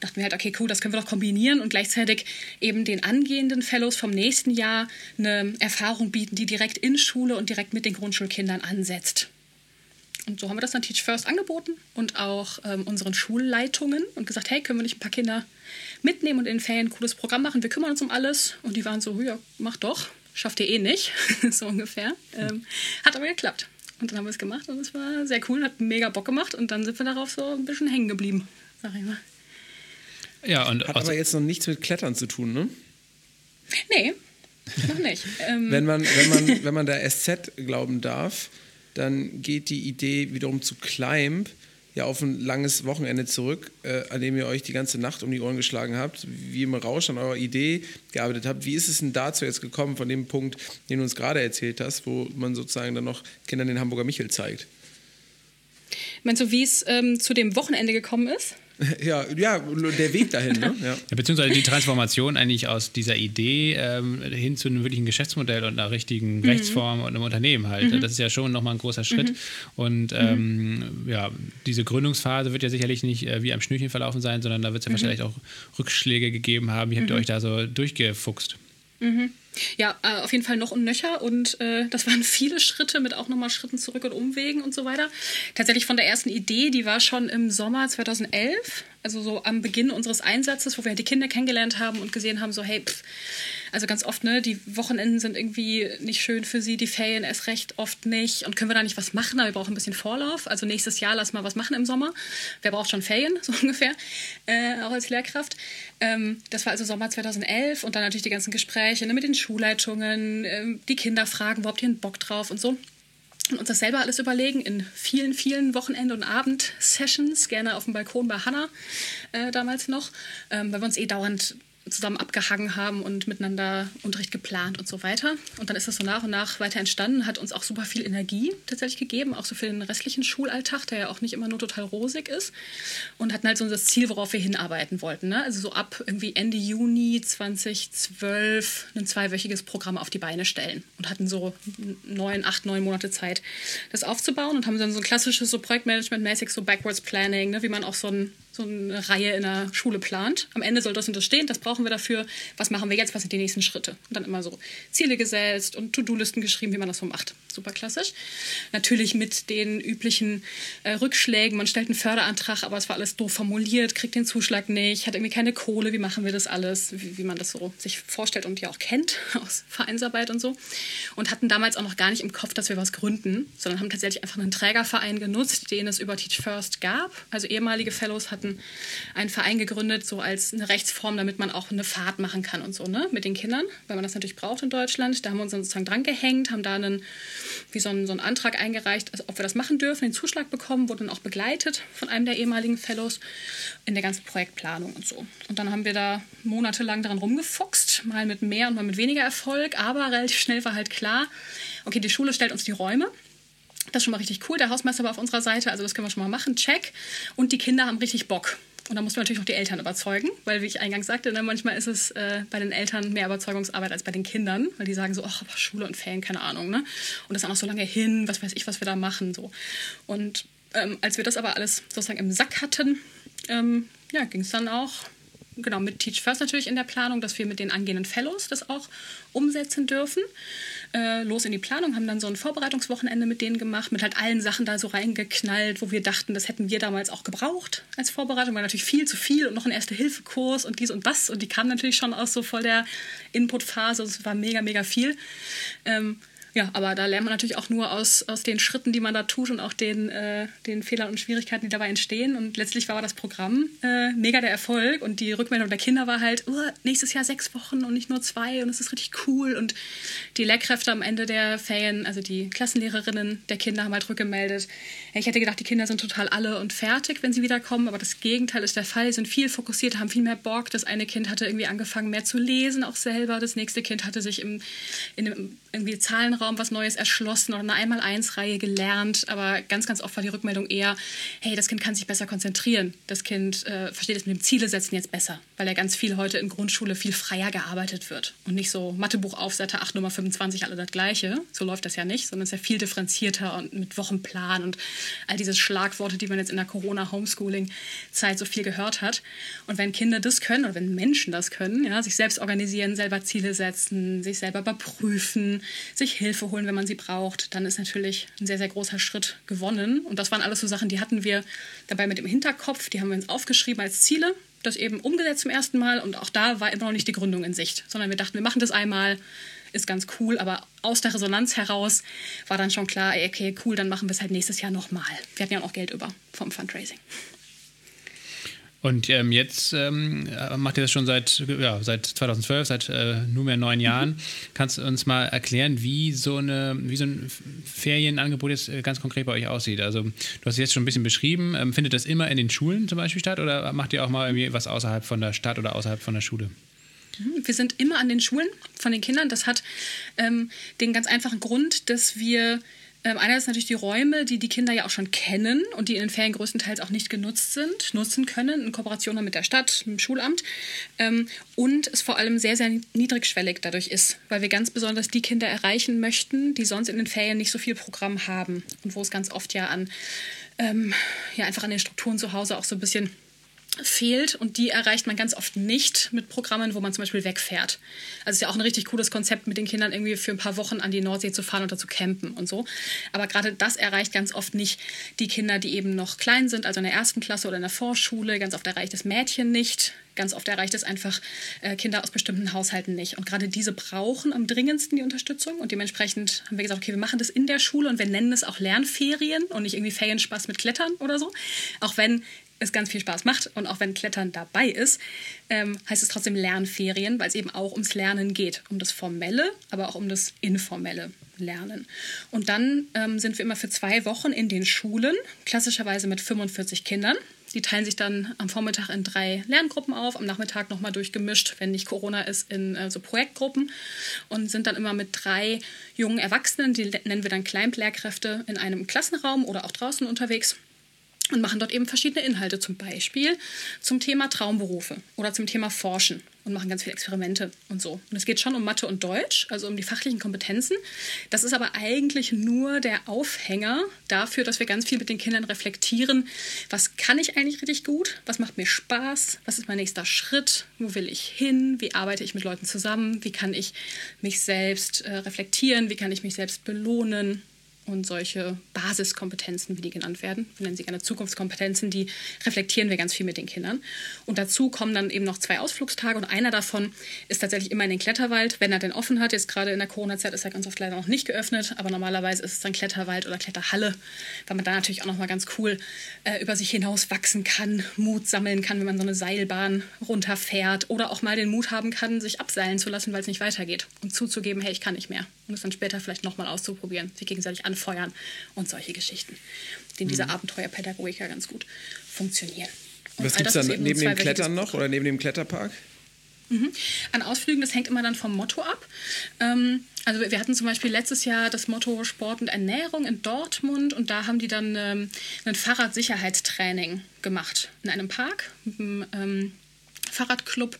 Dachten wir halt, okay, cool, das können wir doch kombinieren und gleichzeitig eben den angehenden Fellows vom nächsten Jahr eine Erfahrung bieten, die direkt in Schule und direkt mit den Grundschulkindern ansetzt. Und so haben wir das dann Teach First angeboten und auch ähm, unseren Schulleitungen und gesagt, hey, können wir nicht ein paar Kinder mitnehmen und in den Ferien ein cooles Programm machen? Wir kümmern uns um alles. Und die waren so, ja, mach doch, schafft ihr eh nicht, so ungefähr. Ähm, hat aber geklappt. Und dann haben wir es gemacht und es war sehr cool, hat mega Bock gemacht und dann sind wir darauf so ein bisschen hängen geblieben, sag ich mal. Ja, und Hat aber jetzt noch nichts mit Klettern zu tun, ne? Nee, noch nicht. Wenn, man, wenn, man, wenn man der SZ glauben darf, dann geht die Idee wiederum zu Climb ja auf ein langes Wochenende zurück, äh, an dem ihr euch die ganze Nacht um die Ohren geschlagen habt, wie im Rausch an eurer Idee gearbeitet habt. Wie ist es denn dazu jetzt gekommen, von dem Punkt, den du uns gerade erzählt hast, wo man sozusagen dann noch Kindern den Hamburger Michel zeigt? Meinst du, wie es ähm, zu dem Wochenende gekommen ist? Ja, ja, der Weg dahin. Ne? Ja. ja. beziehungsweise die Transformation eigentlich aus dieser Idee ähm, hin zu einem wirklichen Geschäftsmodell und einer richtigen mhm. Rechtsform und einem Unternehmen halt. Mhm. Das ist ja schon nochmal ein großer Schritt. Mhm. Und ähm, mhm. ja, diese Gründungsphase wird ja sicherlich nicht äh, wie am Schnürchen verlaufen sein, sondern da wird es ja mhm. wahrscheinlich auch Rückschläge gegeben haben. Wie habt ihr mhm. euch da so durchgefuchst? Mhm. Ja, äh, auf jeden Fall noch und nöcher und äh, das waren viele Schritte mit auch nochmal Schritten zurück und Umwegen und so weiter. Tatsächlich von der ersten Idee, die war schon im Sommer 2011, also so am Beginn unseres Einsatzes, wo wir die Kinder kennengelernt haben und gesehen haben, so hey, pff, also ganz oft, ne, die Wochenenden sind irgendwie nicht schön für sie, die Ferien erst recht oft nicht. Und können wir da nicht was machen? Aber wir brauchen ein bisschen Vorlauf. Also nächstes Jahr lass mal was machen im Sommer. Wer braucht schon Ferien, so ungefähr, äh, auch als Lehrkraft. Ähm, das war also Sommer 2011 und dann natürlich die ganzen Gespräche ne, mit den Schulleitungen, äh, die Kinder fragen, wo habt ihr einen Bock drauf und so und uns das selber alles überlegen in vielen, vielen Wochenende- und Abend-Sessions, gerne auf dem Balkon bei Hannah äh, damals noch, ähm, weil wir uns eh dauernd zusammen abgehangen haben und miteinander Unterricht geplant und so weiter. Und dann ist das so nach und nach weiter entstanden, hat uns auch super viel Energie tatsächlich gegeben, auch so für den restlichen Schulalltag, der ja auch nicht immer nur total rosig ist. Und hatten halt so das Ziel, worauf wir hinarbeiten wollten. Ne? Also so ab irgendwie Ende Juni 2012 ein zweiwöchiges Programm auf die Beine stellen. Und hatten so neun, acht, neun Monate Zeit, das aufzubauen und haben dann so ein klassisches so Projektmanagement-mäßig so Backwards Planning, ne? wie man auch so ein so eine Reihe in der Schule plant. Am Ende soll das und das stehen, das brauchen wir dafür. Was machen wir jetzt? Was sind die nächsten Schritte? Und dann immer so Ziele gesetzt und To-Do-Listen geschrieben, wie man das so macht. Super klassisch. Natürlich mit den üblichen äh, Rückschlägen. Man stellt einen Förderantrag, aber es war alles doof formuliert, kriegt den Zuschlag nicht, hat irgendwie keine Kohle. Wie machen wir das alles? Wie, wie man das so sich vorstellt und ja auch kennt aus Vereinsarbeit und so. Und hatten damals auch noch gar nicht im Kopf, dass wir was gründen, sondern haben tatsächlich einfach einen Trägerverein genutzt, den es über Teach First gab. Also ehemalige Fellows hatten einen Verein gegründet, so als eine Rechtsform, damit man auch eine Fahrt machen kann und so, ne, mit den Kindern, weil man das natürlich braucht in Deutschland. Da haben wir uns dann sozusagen dran gehängt, haben da einen, wie so einen, so einen Antrag eingereicht, also ob wir das machen dürfen, den Zuschlag bekommen, wurde dann auch begleitet von einem der ehemaligen Fellows in der ganzen Projektplanung und so. Und dann haben wir da monatelang daran rumgefuchst, mal mit mehr und mal mit weniger Erfolg, aber relativ schnell war halt klar, okay, die Schule stellt uns die Räume. Das ist schon mal richtig cool. Der Hausmeister war auf unserer Seite, also das können wir schon mal machen. Check. Und die Kinder haben richtig Bock. Und da muss man natürlich auch die Eltern überzeugen, weil, wie ich eingangs sagte, ne, manchmal ist es äh, bei den Eltern mehr Überzeugungsarbeit als bei den Kindern, weil die sagen so, ach, Schule und Ferien, keine Ahnung. Ne? Und das ist auch noch so lange hin, was weiß ich, was wir da machen. So. Und ähm, als wir das aber alles sozusagen im Sack hatten, ähm, ja, ging es dann auch genau mit Teach First natürlich in der Planung, dass wir mit den angehenden Fellows das auch umsetzen dürfen äh, los in die Planung, haben dann so ein Vorbereitungswochenende mit denen gemacht, mit halt allen Sachen da so reingeknallt, wo wir dachten, das hätten wir damals auch gebraucht als Vorbereitung, war natürlich viel zu viel und noch ein Erste-Hilfe-Kurs und dies und das und die kamen natürlich schon aus so voll der Input-Phase, es war mega, mega viel. Ähm, ja, aber da lernt man natürlich auch nur aus, aus den Schritten, die man da tut und auch den, äh, den Fehlern und Schwierigkeiten, die dabei entstehen. Und letztlich war das Programm äh, mega der Erfolg und die Rückmeldung der Kinder war halt, oh, nächstes Jahr sechs Wochen und nicht nur zwei und es ist richtig cool. Und die Lehrkräfte am Ende der Ferien, also die Klassenlehrerinnen der Kinder haben halt rückgemeldet, ich hätte gedacht, die Kinder sind total alle und fertig, wenn sie wiederkommen, aber das Gegenteil ist der Fall. Sie sind viel fokussiert, haben viel mehr Bock. Das eine Kind hatte irgendwie angefangen, mehr zu lesen, auch selber. Das nächste Kind hatte sich im, in einem irgendwie Zahlenraum was Neues erschlossen oder eine Einmal-Eins-Reihe gelernt. Aber ganz, ganz oft war die Rückmeldung eher, hey, das Kind kann sich besser konzentrieren. Das Kind äh, versteht es mit dem Ziele setzen jetzt besser, weil ja ganz viel heute in Grundschule viel freier gearbeitet wird. Und nicht so Mathebuch auf Seite 8, Nummer 25, alle das Gleiche. So läuft das ja nicht, sondern es ist ja viel differenzierter und mit Wochenplan und all diese Schlagworte, die man jetzt in der Corona-Homeschooling-Zeit so viel gehört hat. Und wenn Kinder das können oder wenn Menschen das können, ja, sich selbst organisieren, selber Ziele setzen, sich selber überprüfen, sich Hilfe holen, wenn man sie braucht, dann ist natürlich ein sehr, sehr großer Schritt gewonnen. Und das waren alles so Sachen, die hatten wir dabei mit im Hinterkopf, die haben wir uns aufgeschrieben als Ziele das eben umgesetzt zum ersten Mal und auch da war immer noch nicht die Gründung in Sicht, sondern wir dachten, wir machen das einmal, ist ganz cool, aber aus der Resonanz heraus war dann schon klar, okay, cool, dann machen wir es halt nächstes Jahr nochmal. Wir hatten ja auch Geld über vom Fundraising. Und ähm, jetzt ähm, macht ihr das schon seit, ja, seit 2012, seit äh, nunmehr neun mhm. Jahren. Kannst du uns mal erklären, wie so, eine, wie so ein Ferienangebot jetzt äh, ganz konkret bei euch aussieht? Also du hast es jetzt schon ein bisschen beschrieben. Ähm, findet das immer in den Schulen zum Beispiel statt oder macht ihr auch mal irgendwie was außerhalb von der Stadt oder außerhalb von der Schule? Mhm, wir sind immer an den Schulen von den Kindern. Das hat ähm, den ganz einfachen Grund, dass wir ähm, einerseits natürlich die Räume, die die Kinder ja auch schon kennen und die in den Ferien größtenteils auch nicht genutzt sind, nutzen können, in Kooperation mit der Stadt, mit dem Schulamt. Ähm, und es vor allem sehr, sehr niedrigschwellig dadurch ist, weil wir ganz besonders die Kinder erreichen möchten, die sonst in den Ferien nicht so viel Programm haben und wo es ganz oft ja an, ähm, ja, einfach an den Strukturen zu Hause auch so ein bisschen fehlt und die erreicht man ganz oft nicht mit Programmen, wo man zum Beispiel wegfährt. Also es ist ja auch ein richtig cooles Konzept, mit den Kindern irgendwie für ein paar Wochen an die Nordsee zu fahren da zu campen und so. Aber gerade das erreicht ganz oft nicht die Kinder, die eben noch klein sind, also in der ersten Klasse oder in der Vorschule. Ganz oft erreicht das Mädchen nicht. Ganz oft erreicht es einfach äh, Kinder aus bestimmten Haushalten nicht. Und gerade diese brauchen am dringendsten die Unterstützung. Und dementsprechend haben wir gesagt, okay, wir machen das in der Schule und wir nennen es auch Lernferien und nicht irgendwie Ferienspaß mit Klettern oder so. Auch wenn es ganz viel Spaß macht und auch wenn Klettern dabei ist, ähm, heißt es trotzdem Lernferien, weil es eben auch ums Lernen geht, um das formelle, aber auch um das informelle Lernen. Und dann ähm, sind wir immer für zwei Wochen in den Schulen, klassischerweise mit 45 Kindern. Die teilen sich dann am Vormittag in drei Lerngruppen auf, am Nachmittag nochmal durchgemischt, wenn nicht Corona ist, in äh, so Projektgruppen und sind dann immer mit drei jungen Erwachsenen, die nennen wir dann Kleinlehrkräfte, in einem Klassenraum oder auch draußen unterwegs und machen dort eben verschiedene Inhalte, zum Beispiel zum Thema Traumberufe oder zum Thema Forschen und machen ganz viele Experimente und so. Und es geht schon um Mathe und Deutsch, also um die fachlichen Kompetenzen. Das ist aber eigentlich nur der Aufhänger dafür, dass wir ganz viel mit den Kindern reflektieren. Was kann ich eigentlich richtig gut? Was macht mir Spaß? Was ist mein nächster Schritt? Wo will ich hin? Wie arbeite ich mit Leuten zusammen? Wie kann ich mich selbst äh, reflektieren? Wie kann ich mich selbst belohnen? Und solche Basiskompetenzen, wie die genannt werden, wir nennen sie gerne Zukunftskompetenzen, die reflektieren wir ganz viel mit den Kindern. Und dazu kommen dann eben noch zwei Ausflugstage und einer davon ist tatsächlich immer in den Kletterwald, wenn er denn offen hat. Jetzt gerade in der Corona-Zeit ist er ganz oft leider noch nicht geöffnet, aber normalerweise ist es dann Kletterwald oder Kletterhalle, weil man da natürlich auch nochmal ganz cool äh, über sich hinaus wachsen kann, Mut sammeln kann, wenn man so eine Seilbahn runterfährt oder auch mal den Mut haben kann, sich abseilen zu lassen, weil es nicht weitergeht und zuzugeben, hey, ich kann nicht mehr. Und es dann später vielleicht nochmal auszuprobieren, sich gegenseitig anfeuern und solche Geschichten, die in dieser mhm. Abenteuerpädagogik ja ganz gut funktionieren. Und Was gibt es dann neben dem Klettern noch oder neben dem Kletterpark? Mhm. An Ausflügen, das hängt immer dann vom Motto ab. Ähm, also wir hatten zum Beispiel letztes Jahr das Motto Sport und Ernährung in Dortmund und da haben die dann ähm, ein Fahrradsicherheitstraining gemacht in einem Park, mit einem ähm, Fahrradclub,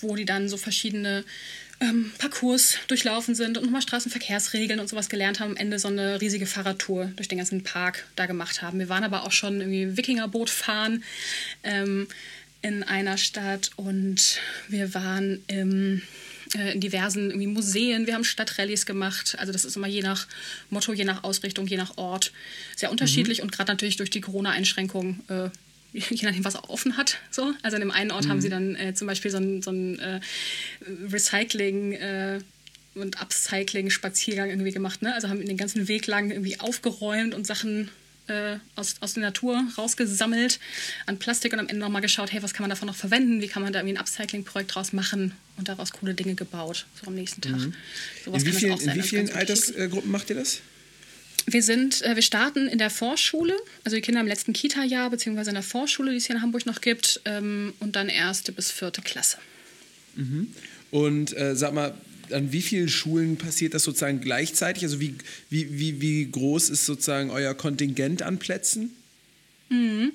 wo die dann so verschiedene ähm, Parcours durchlaufen sind und nochmal Straßenverkehrsregeln und sowas gelernt haben, am Ende so eine riesige Fahrradtour durch den ganzen Park da gemacht haben. Wir waren aber auch schon irgendwie Wikingerboot fahren ähm, in einer Stadt und wir waren im äh, in diversen irgendwie Museen, wir haben Stadtrallyes gemacht. Also das ist immer je nach Motto, je nach Ausrichtung, je nach Ort sehr unterschiedlich mhm. und gerade natürlich durch die Corona-Einschränkungen äh, je nachdem, was er offen hat. So. Also in dem einen Ort mhm. haben sie dann äh, zum Beispiel so ein, so ein äh, Recycling- äh, und Upcycling-Spaziergang irgendwie gemacht. Ne? Also haben den ganzen Weg lang irgendwie aufgeräumt und Sachen äh, aus, aus der Natur rausgesammelt an Plastik und am Ende nochmal geschaut, hey, was kann man davon noch verwenden? Wie kann man da irgendwie ein Upcycling-Projekt draus machen und daraus coole Dinge gebaut, so am nächsten Tag. Mhm. in wie vielen, in wie vielen Altersgruppen macht ihr das? Wir sind, äh, wir starten in der Vorschule, also die Kinder im letzten Kita-Jahr, beziehungsweise in der Vorschule, die es hier in Hamburg noch gibt, ähm, und dann erste bis vierte Klasse. Mhm. Und äh, sag mal, an wie vielen Schulen passiert das sozusagen gleichzeitig? Also wie, wie, wie, wie groß ist sozusagen euer Kontingent an Plätzen? Mhm.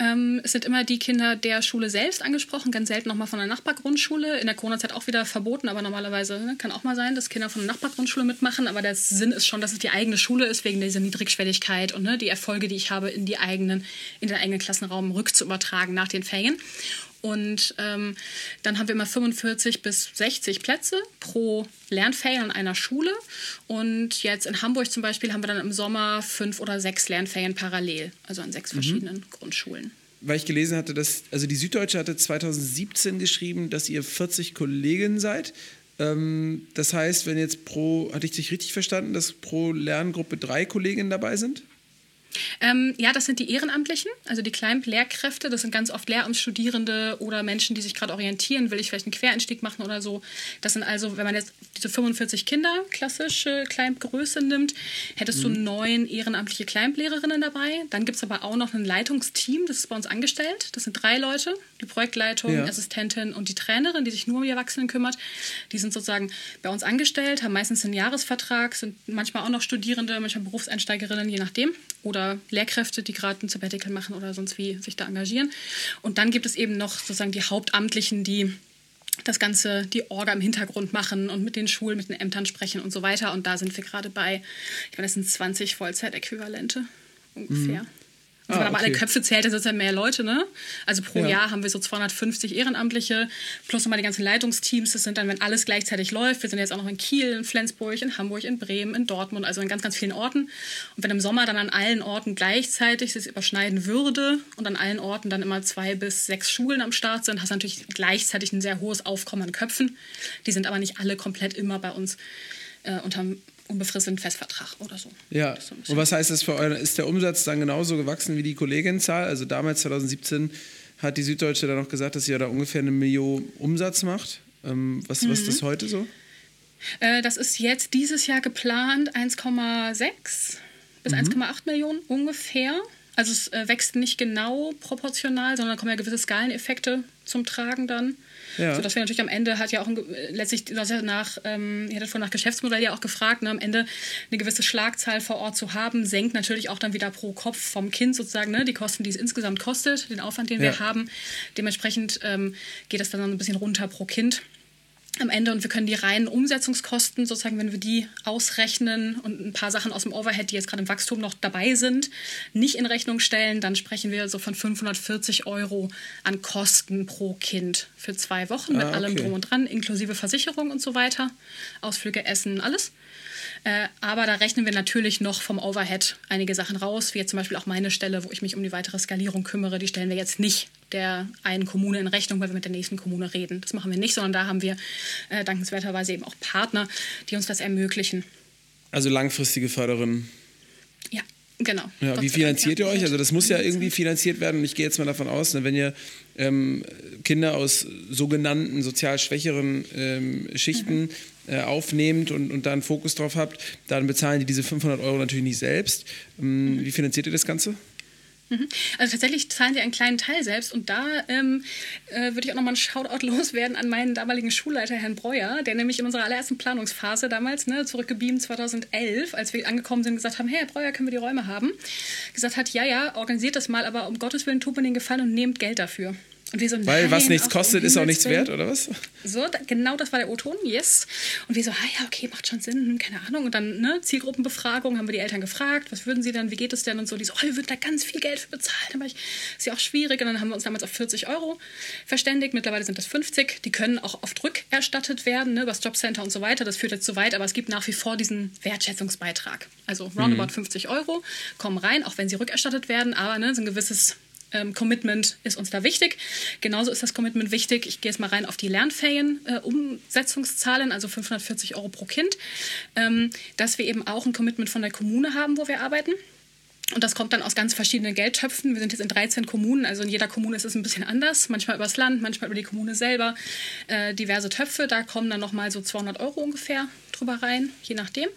Ähm, es sind immer die Kinder der Schule selbst angesprochen, ganz selten nochmal von der Nachbargrundschule. In der Corona-Zeit auch wieder verboten, aber normalerweise ne, kann auch mal sein, dass Kinder von der Nachbargrundschule mitmachen. Aber der Sinn ist schon, dass es die eigene Schule ist, wegen dieser Niedrigschwelligkeit und ne, die Erfolge, die ich habe, in, die eigenen, in den eigenen Klassenraum rückzuübertragen nach den Ferien. Und ähm, dann haben wir immer 45 bis 60 Plätze pro Lernferien an einer Schule. Und jetzt in Hamburg zum Beispiel haben wir dann im Sommer fünf oder sechs Lernferien parallel, also an sechs mhm. verschiedenen Grundschulen. Weil ich gelesen hatte, dass, also die Süddeutsche hatte 2017 geschrieben, dass ihr 40 Kolleginnen seid. Ähm, das heißt, wenn jetzt pro, hatte ich dich richtig verstanden, dass pro Lerngruppe drei Kolleginnen dabei sind? Ähm, ja, das sind die Ehrenamtlichen, also die kleinen Lehrkräfte. Das sind ganz oft Lehramtsstudierende oder Menschen, die sich gerade orientieren, will ich vielleicht einen Quereinstieg machen oder so. Das sind also, wenn man jetzt diese 45 Kinder, klassische Kleingröße nimmt, hättest mhm. du neun ehrenamtliche Kleinlehrerinnen dabei. Dann gibt es aber auch noch ein Leitungsteam, das ist bei uns angestellt. Das sind drei Leute, die Projektleitung, ja. Assistentin und die Trainerin, die sich nur um die Erwachsenen kümmert. Die sind sozusagen bei uns angestellt, haben meistens einen Jahresvertrag, sind manchmal auch noch Studierende, manchmal Berufseinsteigerinnen, je nachdem. Oder Lehrkräfte, die gerade ein Sabbatical machen oder sonst wie sich da engagieren. Und dann gibt es eben noch sozusagen die Hauptamtlichen, die das Ganze, die Orga im Hintergrund machen und mit den Schulen, mit den Ämtern sprechen und so weiter. Und da sind wir gerade bei, ich meine, das sind 20 Vollzeitäquivalente ungefähr. Mhm. Ah, wenn man aber okay. alle Köpfe zählt, dann sind es ja mehr Leute, ne? Also pro ja. Jahr haben wir so 250 Ehrenamtliche, plus nochmal die ganzen Leitungsteams. Das sind dann, wenn alles gleichzeitig läuft. Wir sind jetzt auch noch in Kiel, in Flensburg, in Hamburg, in Bremen, in Dortmund, also in ganz, ganz vielen Orten. Und wenn im Sommer dann an allen Orten gleichzeitig sich überschneiden würde und an allen Orten dann immer zwei bis sechs Schulen am Start sind, hast du natürlich gleichzeitig ein sehr hohes Aufkommen an Köpfen. Die sind aber nicht alle komplett immer bei uns äh, unterm unbefristeten Festvertrag oder so. Ja, so und was heißt das für euren, ist der Umsatz dann genauso gewachsen wie die Kolleginnenzahl? Also damals 2017 hat die Süddeutsche dann noch gesagt, dass ihr da ungefähr eine Million Umsatz macht. Ähm, was, mhm. was ist das mhm. heute so? Äh, das ist jetzt dieses Jahr geplant 1,6 bis mhm. 1,8 Millionen ungefähr. Also es äh, wächst nicht genau proportional, sondern da kommen ja gewisse Skaleneffekte zum Tragen dann. Ja. Sodass wir natürlich am Ende hat ja auch ein, letztlich nach, ähm, ihr hattet vorhin nach Geschäftsmodell ja auch gefragt, ne, am Ende eine gewisse Schlagzahl vor Ort zu haben, senkt natürlich auch dann wieder pro Kopf vom Kind sozusagen ne, die Kosten, die es insgesamt kostet, den Aufwand, den ja. wir haben. Dementsprechend ähm, geht das dann ein bisschen runter pro Kind am Ende und wir können die reinen Umsetzungskosten, sozusagen, wenn wir die ausrechnen und ein paar Sachen aus dem Overhead, die jetzt gerade im Wachstum noch dabei sind, nicht in Rechnung stellen, dann sprechen wir so von 540 Euro an Kosten pro Kind für zwei Wochen mit ah, okay. allem drum und dran, inklusive Versicherung und so weiter, Ausflüge, Essen, alles. Äh, aber da rechnen wir natürlich noch vom Overhead einige Sachen raus, wie jetzt zum Beispiel auch meine Stelle, wo ich mich um die weitere Skalierung kümmere. Die stellen wir jetzt nicht der einen Kommune in Rechnung, weil wir mit der nächsten Kommune reden. Das machen wir nicht, sondern da haben wir äh, dankenswerterweise eben auch Partner, die uns das ermöglichen. Also langfristige Förderin. Ja, genau. Ja, wie finanziert ihr euch? Also das muss ja irgendwie finanziert werden. Und ich gehe jetzt mal davon aus, ne, wenn ihr ähm, Kinder aus sogenannten sozial schwächeren ähm, Schichten mhm. Äh, aufnehmt und, und da einen Fokus drauf habt, dann bezahlen die diese 500 Euro natürlich nicht selbst. Ähm, mhm. Wie finanziert ihr das Ganze? Mhm. Also tatsächlich zahlen sie einen kleinen Teil selbst und da ähm, äh, würde ich auch nochmal einen Shoutout loswerden an meinen damaligen Schulleiter, Herrn Breuer, der nämlich in unserer allerersten Planungsphase damals, ne, zurückgebeamt 2011, als wir angekommen sind, gesagt haben, hey Herr Breuer, können wir die Räume haben? Gesagt hat, ja, ja, organisiert das mal, aber um Gottes Willen tut mir den Gefallen und nehmt Geld dafür. So, Weil nein, was nichts kostet, ist auch nichts wert, oder was? So, da, genau das war der O-Ton, yes. Und wir so, ah ja, okay, macht schon Sinn, hm, keine Ahnung. Und dann, ne, Zielgruppenbefragung, haben wir die Eltern gefragt, was würden sie denn, wie geht es denn und so. Die so, oh, wir würden da ganz viel Geld für bezahlen. Aber ich, ist ja auch schwierig. Und dann haben wir uns damals auf 40 Euro verständigt. Mittlerweile sind das 50. Die können auch oft rückerstattet werden, ne, über das Jobcenter und so weiter. Das führt jetzt zu weit, aber es gibt nach wie vor diesen Wertschätzungsbeitrag. Also roundabout mhm. 50 Euro kommen rein, auch wenn sie rückerstattet werden, aber ne, so ein gewisses ähm, Commitment ist uns da wichtig. Genauso ist das Commitment wichtig. Ich gehe jetzt mal rein auf die Lernferien-Umsetzungszahlen, äh, also 540 Euro pro Kind, ähm, dass wir eben auch ein Commitment von der Kommune haben, wo wir arbeiten. Und das kommt dann aus ganz verschiedenen Geldtöpfen. Wir sind jetzt in 13 Kommunen, also in jeder Kommune ist es ein bisschen anders. Manchmal übers Land, manchmal über die Kommune selber. Äh, diverse Töpfe, da kommen dann nochmal so 200 Euro ungefähr drüber rein, je nachdem.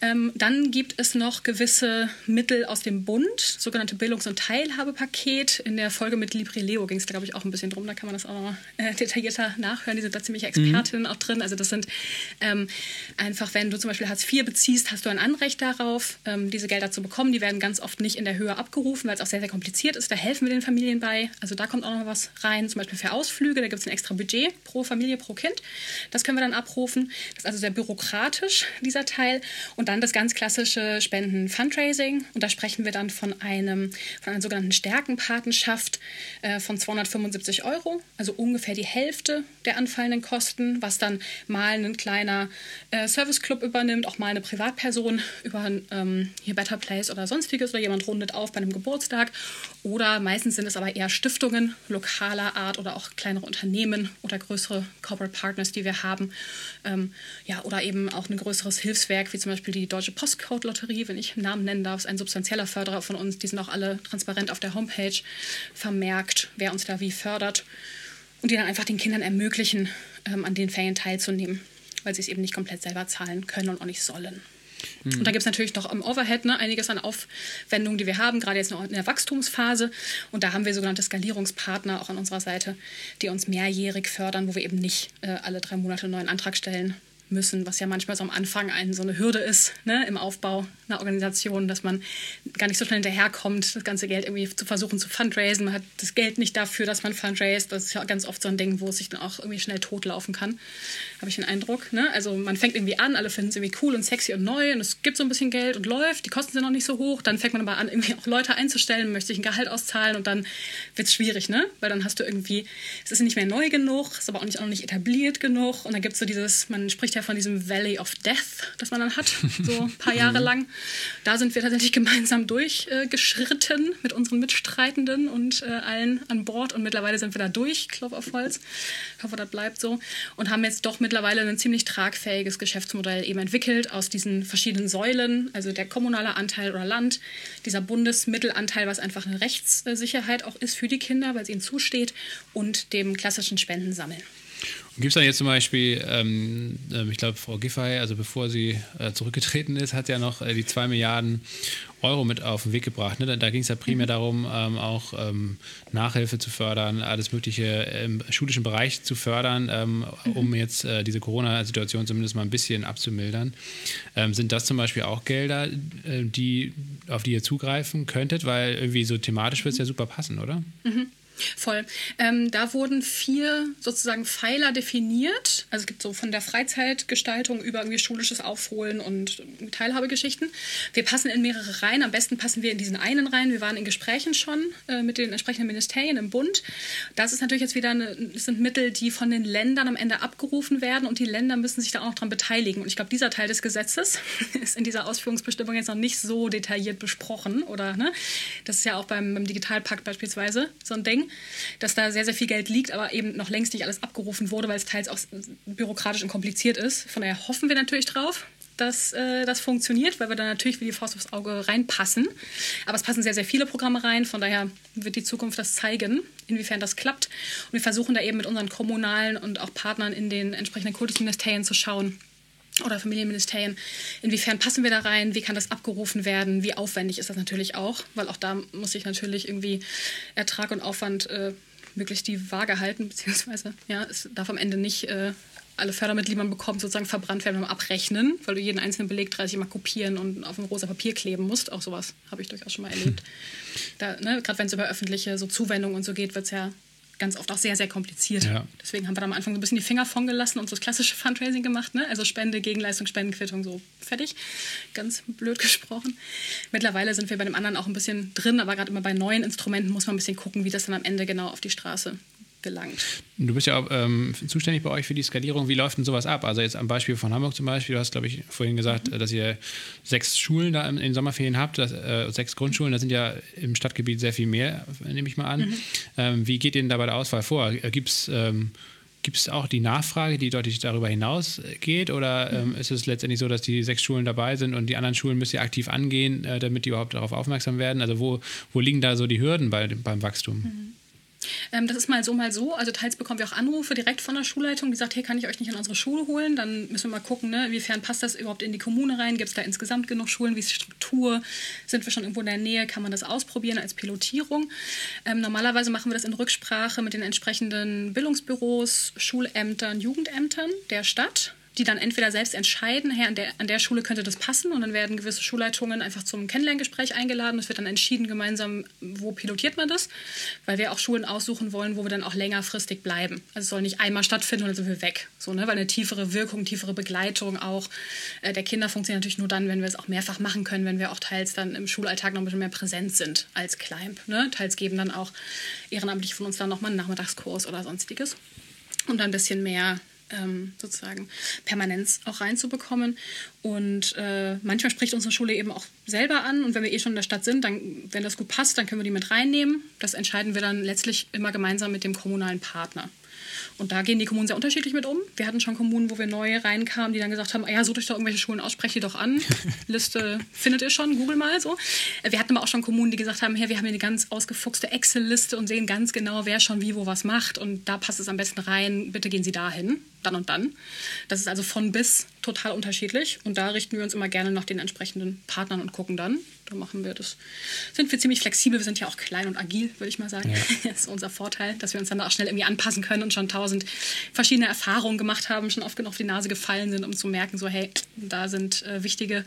Ähm, dann gibt es noch gewisse Mittel aus dem Bund, sogenannte Bildungs- und Teilhabepaket. In der Folge mit Libri Leo ging es glaube ich, auch ein bisschen drum. Da kann man das auch nochmal äh, detaillierter nachhören. Die sind da ziemlich Expertinnen mhm. auch drin. Also das sind ähm, einfach, wenn du zum Beispiel Hartz IV beziehst, hast du ein Anrecht darauf, ähm, diese Gelder zu bekommen. Die werden ganz oft nicht in der Höhe abgerufen, weil es auch sehr, sehr kompliziert ist. Da helfen wir den Familien bei. Also da kommt auch noch was rein, zum Beispiel für Ausflüge. Da gibt es ein extra Budget pro Familie, pro Kind. Das können wir dann abrufen. Das ist also sehr bürokratisch, dieser Teil. Und dann das ganz klassische Spenden-Fundraising. Und da sprechen wir dann von, einem, von einer sogenannten Stärkenpatenschaft äh, von 275 Euro, also ungefähr die Hälfte der anfallenden Kosten, was dann mal ein kleiner äh, Serviceclub übernimmt, auch mal eine Privatperson über ähm, hier Better Place oder sonstiges oder jemand rundet auf bei einem Geburtstag. Oder meistens sind es aber eher Stiftungen lokaler Art oder auch kleinere Unternehmen oder größere Corporate Partners, die wir haben. Ähm, ja, oder eben auch ein größeres Hilfswerk, wie zum Beispiel die Deutsche Postcode-Lotterie, wenn ich Namen nennen darf, ist ein substanzieller Förderer von uns. Die sind auch alle transparent auf der Homepage vermerkt, wer uns da wie fördert. Und die dann einfach den Kindern ermöglichen, ähm, an den Ferien teilzunehmen, weil sie es eben nicht komplett selber zahlen können und auch nicht sollen. Mhm. Und da gibt es natürlich noch im Overhead ne, einiges an Aufwendungen, die wir haben, gerade jetzt noch in der Wachstumsphase. Und da haben wir sogenannte Skalierungspartner auch an unserer Seite, die uns mehrjährig fördern, wo wir eben nicht äh, alle drei Monate einen neuen Antrag stellen, müssen, was ja manchmal so am Anfang ein, so eine Hürde ist ne, im Aufbau einer Organisation, dass man gar nicht so schnell hinterherkommt, das ganze Geld irgendwie zu versuchen zu fundraisen. Man hat das Geld nicht dafür, dass man fundraised. Das ist ja ganz oft so ein Ding, wo es sich dann auch irgendwie schnell totlaufen kann, habe ich den Eindruck. Ne? Also man fängt irgendwie an, alle finden es irgendwie cool und sexy und neu und es gibt so ein bisschen Geld und läuft, die Kosten sind noch nicht so hoch. Dann fängt man aber an, irgendwie auch Leute einzustellen, möchte sich ein Gehalt auszahlen und dann wird es schwierig, ne? weil dann hast du irgendwie, es ist nicht mehr neu genug, es ist aber auch nicht, auch nicht etabliert genug und dann gibt es so dieses, man spricht ja von diesem Valley of Death, das man dann hat, so ein paar Jahre lang. Da sind wir tatsächlich gemeinsam durchgeschritten mit unseren Mitstreitenden und äh, allen an Bord und mittlerweile sind wir da durch, Klopf auf Holz. Ich hoffe, das bleibt so. Und haben jetzt doch mittlerweile ein ziemlich tragfähiges Geschäftsmodell eben entwickelt aus diesen verschiedenen Säulen, also der kommunale Anteil oder Land, dieser Bundesmittelanteil, was einfach eine Rechtssicherheit auch ist für die Kinder, weil es ihnen zusteht, und dem klassischen Spendensammeln. Gibt es da jetzt zum Beispiel, ähm, ähm, ich glaube, Frau Giffey, also bevor sie äh, zurückgetreten ist, hat ja noch äh, die 2 Milliarden Euro mit auf den Weg gebracht. Ne? Da, da ging es ja primär mhm. darum, ähm, auch ähm, Nachhilfe zu fördern, alles Mögliche im schulischen Bereich zu fördern, ähm, mhm. um jetzt äh, diese Corona-Situation zumindest mal ein bisschen abzumildern. Ähm, sind das zum Beispiel auch Gelder, äh, die, auf die ihr zugreifen könntet? Weil irgendwie so thematisch wird es ja super passen, oder? Mhm. Voll. Ähm, da wurden vier sozusagen Pfeiler definiert. Also es gibt so von der Freizeitgestaltung über irgendwie schulisches Aufholen und Teilhabegeschichten. Wir passen in mehrere rein. Am besten passen wir in diesen einen rein. Wir waren in Gesprächen schon äh, mit den entsprechenden Ministerien im Bund. Das ist natürlich jetzt wieder eine, sind Mittel, die von den Ländern am Ende abgerufen werden und die Länder müssen sich da auch noch dran beteiligen. Und ich glaube, dieser Teil des Gesetzes ist in dieser Ausführungsbestimmung jetzt noch nicht so detailliert besprochen. Oder ne? Das ist ja auch beim, beim Digitalpakt beispielsweise so ein Ding dass da sehr, sehr viel Geld liegt, aber eben noch längst nicht alles abgerufen wurde, weil es teils auch bürokratisch und kompliziert ist. Von daher hoffen wir natürlich drauf, dass äh, das funktioniert, weil wir da natürlich wie die Faust aufs Auge reinpassen. Aber es passen sehr, sehr viele Programme rein. Von daher wird die Zukunft das zeigen, inwiefern das klappt. Und wir versuchen da eben mit unseren kommunalen und auch Partnern in den entsprechenden Kultusministerien zu schauen, oder Familienministerien, inwiefern passen wir da rein, wie kann das abgerufen werden, wie aufwendig ist das natürlich auch, weil auch da muss ich natürlich irgendwie Ertrag und Aufwand äh, möglichst die Waage halten, beziehungsweise ja, es darf am Ende nicht äh, alle Fördermittel, die man bekommt, sozusagen verbrannt werden und abrechnen, weil du jeden einzelnen Beleg 30 Mal kopieren und auf ein rosa Papier kleben musst. Auch sowas habe ich durchaus schon mal erlebt. ne, Gerade wenn es über öffentliche so Zuwendungen und so geht, wird es ja ganz oft auch sehr, sehr kompliziert. Ja. Deswegen haben wir da am Anfang so ein bisschen die Finger von gelassen und so das klassische Fundraising gemacht. Ne? Also Spende, Gegenleistung, Spendenquittung, so fertig. Ganz blöd gesprochen. Mittlerweile sind wir bei dem anderen auch ein bisschen drin, aber gerade immer bei neuen Instrumenten muss man ein bisschen gucken, wie das dann am Ende genau auf die Straße gelangt. Du bist ja auch ähm, zuständig bei euch für die Skalierung. Wie läuft denn sowas ab? Also jetzt am Beispiel von Hamburg zum Beispiel, du hast, glaube ich, vorhin gesagt, mhm. dass ihr sechs Schulen da in den Sommerferien habt, das, äh, sechs Grundschulen, da sind ja im Stadtgebiet sehr viel mehr, nehme ich mal an. Mhm. Ähm, wie geht ihr denn da bei der Auswahl vor? Gibt es ähm, Gibt es auch die Nachfrage, die deutlich darüber hinaus geht? Oder ähm, ist es letztendlich so, dass die sechs Schulen dabei sind und die anderen Schulen müsst ihr aktiv angehen, äh, damit die überhaupt darauf aufmerksam werden? Also wo, wo liegen da so die Hürden bei, beim Wachstum? Mhm. Ähm, das ist mal so, mal so. Also teils bekommen wir auch Anrufe direkt von der Schulleitung, die sagt, hey, kann ich euch nicht in unsere Schule holen? Dann müssen wir mal gucken, ne, inwiefern passt das überhaupt in die Kommune rein? Gibt es da insgesamt genug Schulen? Wie ist die Struktur? Sind wir schon irgendwo in der Nähe? Kann man das ausprobieren als Pilotierung? Ähm, normalerweise machen wir das in Rücksprache mit den entsprechenden Bildungsbüros, Schulämtern, Jugendämtern der Stadt die dann entweder selbst entscheiden, hey, an der, an der Schule könnte das passen und dann werden gewisse Schulleitungen einfach zum Kennenlerngespräch eingeladen. Es wird dann entschieden gemeinsam, wo pilotiert man das, weil wir auch Schulen aussuchen wollen, wo wir dann auch längerfristig bleiben. Also es soll nicht einmal stattfinden und dann sind wir weg. So, ne? Weil eine tiefere Wirkung, tiefere Begleitung auch äh, der Kinder funktioniert natürlich nur dann, wenn wir es auch mehrfach machen können, wenn wir auch teils dann im Schulalltag noch ein bisschen mehr präsent sind als Climb. Ne? Teils geben dann auch ehrenamtlich von uns dann nochmal einen Nachmittagskurs oder sonstiges. Und dann ein bisschen mehr ähm, sozusagen Permanenz auch reinzubekommen. Und äh, manchmal spricht unsere Schule eben auch selber an. Und wenn wir eh schon in der Stadt sind, dann, wenn das gut passt, dann können wir die mit reinnehmen. Das entscheiden wir dann letztlich immer gemeinsam mit dem kommunalen Partner. Und da gehen die Kommunen sehr unterschiedlich mit um. Wir hatten schon Kommunen, wo wir neu reinkamen, die dann gesagt haben, ah ja, sucht euch doch irgendwelche Schulen aus, sprecht die doch an. Liste findet ihr schon, google mal so. Wir hatten aber auch schon Kommunen, die gesagt haben, hey, wir haben hier eine ganz ausgefuchste Excel-Liste und sehen ganz genau, wer schon wie wo was macht. Und da passt es am besten rein. Bitte gehen Sie dahin, dann und dann. Das ist also von bis total unterschiedlich. Und da richten wir uns immer gerne nach den entsprechenden Partnern und gucken dann, da machen wir. Das. Sind wir ziemlich flexibel, wir sind ja auch klein und agil, würde ich mal sagen. Ja. Das ist unser Vorteil, dass wir uns dann auch schnell irgendwie anpassen können und schon tausend verschiedene Erfahrungen gemacht haben, schon oft genug auf die Nase gefallen sind, um zu merken, so hey, da sind äh, wichtige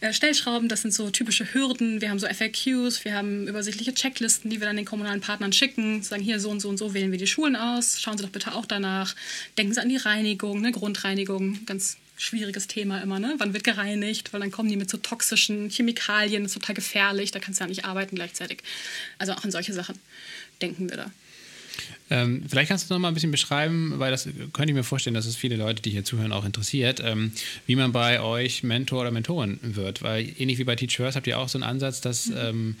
äh, Stellschrauben, das sind so typische Hürden, wir haben so FAQs, wir haben übersichtliche Checklisten, die wir dann den kommunalen Partnern schicken, sagen hier so und so und so wählen wir die Schulen aus, schauen Sie doch bitte auch danach, denken Sie an die Reinigung, ne, Grundreinigung, ganz schwieriges Thema immer, ne? Wann wird gereinigt? Weil dann kommen die mit so toxischen Chemikalien, das ist total gefährlich, da kannst du ja nicht arbeiten gleichzeitig. Also auch an solche Sachen denken wir da. Ähm, vielleicht kannst du noch mal ein bisschen beschreiben, weil das könnte ich mir vorstellen, dass es viele Leute, die hier zuhören, auch interessiert, ähm, wie man bei euch Mentor oder Mentorin wird. Weil ähnlich wie bei Teach First habt ihr auch so einen Ansatz, dass mhm. ähm,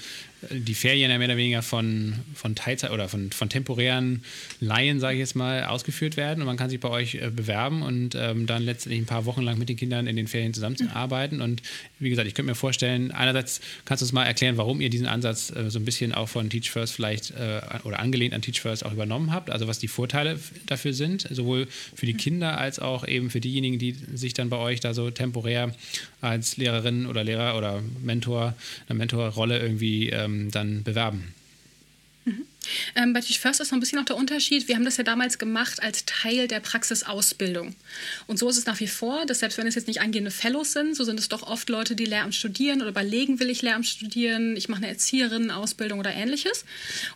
die Ferien ja mehr oder weniger von, von Teilzeit oder von, von temporären Laien, sage ich jetzt mal, ausgeführt werden. Und man kann sich bei euch äh, bewerben und ähm, dann letztendlich ein paar Wochen lang mit den Kindern in den Ferien zusammenarbeiten. Mhm. Und wie gesagt, ich könnte mir vorstellen, einerseits kannst du uns mal erklären, warum ihr diesen Ansatz äh, so ein bisschen auch von Teach First vielleicht äh, oder angelehnt an Teach First auch übernommen habt, also was die Vorteile dafür sind, sowohl für die. Kinder als auch eben für diejenigen, die sich dann bei euch da so temporär als Lehrerin oder Lehrer oder Mentor, eine Mentorrolle irgendwie ähm, dann bewerben. Ähm, bei Teach First ist noch ein bisschen noch der Unterschied. Wir haben das ja damals gemacht als Teil der Praxisausbildung. Und so ist es nach wie vor, dass selbst wenn es jetzt nicht angehende Fellows sind, so sind es doch oft Leute, die Lehramt studieren oder überlegen, will ich Lehramt studieren, ich mache eine Erzieherinnen-Ausbildung oder ähnliches.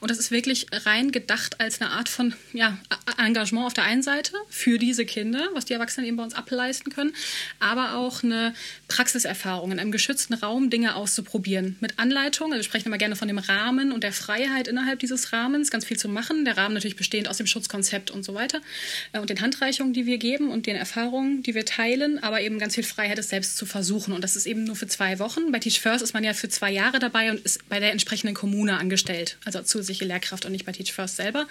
Und das ist wirklich rein gedacht als eine Art von ja, Engagement auf der einen Seite für diese Kinder, was die Erwachsenen eben bei uns ableisten können, aber auch eine Praxiserfahrung in einem geschützten Raum, Dinge auszuprobieren. Mit Anleitung, also wir sprechen immer gerne von dem Rahmen und der Freiheit innerhalb dieses Rahmens, ganz viel zu machen. Der Rahmen natürlich bestehend aus dem Schutzkonzept und so weiter äh, und den Handreichungen, die wir geben und den Erfahrungen, die wir teilen, aber eben ganz viel Freiheit, es selbst zu versuchen. Und das ist eben nur für zwei Wochen. Bei Teach First ist man ja für zwei Jahre dabei und ist bei der entsprechenden Kommune angestellt, also zusätzliche Lehrkraft und nicht bei Teach First selber.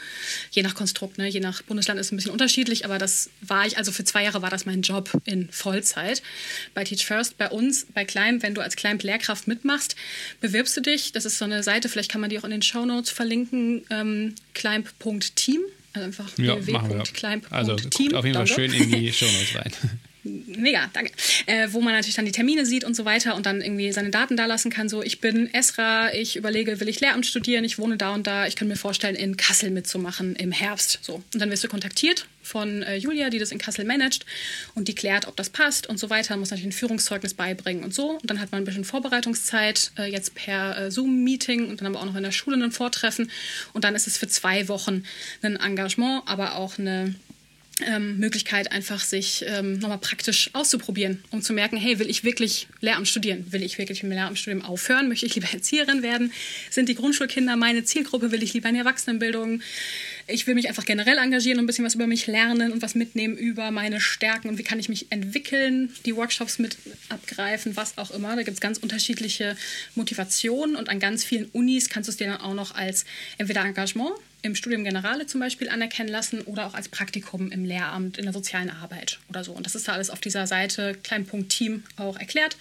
Je nach Konstrukt, ne? je nach Bundesland ist es ein bisschen unterschiedlich, aber das war ich, also für zwei Jahre war das mein Job in Vollzeit. Bei Teach First, bei uns, bei Climb, wenn du als Climb Lehrkraft mitmachst, bewirbst du dich. Das ist so eine Seite, vielleicht kann man die auch in den Show Notes verlinken, ähm, climb.team. Also einfach ja, www.climb.team. Also auf jeden Fall schön in die Show Notes rein. Mega, danke. Äh, wo man natürlich dann die Termine sieht und so weiter und dann irgendwie seine Daten da lassen kann. So, ich bin Esra, ich überlege, will ich Lehramt studieren, ich wohne da und da, ich kann mir vorstellen, in Kassel mitzumachen im Herbst. So. Und dann wirst du kontaktiert von äh, Julia, die das in Kassel managt und die klärt, ob das passt und so weiter. Muss natürlich ein Führungszeugnis beibringen und so. Und dann hat man ein bisschen Vorbereitungszeit, äh, jetzt per äh, Zoom-Meeting und dann haben wir auch noch in der Schule ein Vortreffen. Und dann ist es für zwei Wochen ein Engagement, aber auch eine ähm, Möglichkeit, einfach sich ähm, nochmal praktisch auszuprobieren, um zu merken, hey, will ich wirklich Lehramt studieren? Will ich wirklich mit dem Lehramtsstudium aufhören? Möchte ich lieber Erzieherin werden? Sind die Grundschulkinder meine Zielgruppe? Will ich lieber in die Erwachsenenbildung? Ich will mich einfach generell engagieren und ein bisschen was über mich lernen und was mitnehmen über meine Stärken und wie kann ich mich entwickeln, die Workshops mit abgreifen, was auch immer. Da gibt es ganz unterschiedliche Motivationen und an ganz vielen Unis kannst du es dir dann auch noch als entweder Engagement im Studium Generale zum Beispiel anerkennen lassen oder auch als Praktikum im Lehramt in der sozialen Arbeit oder so. Und das ist da alles auf dieser Seite Kleinpunkt Team auch erklärt,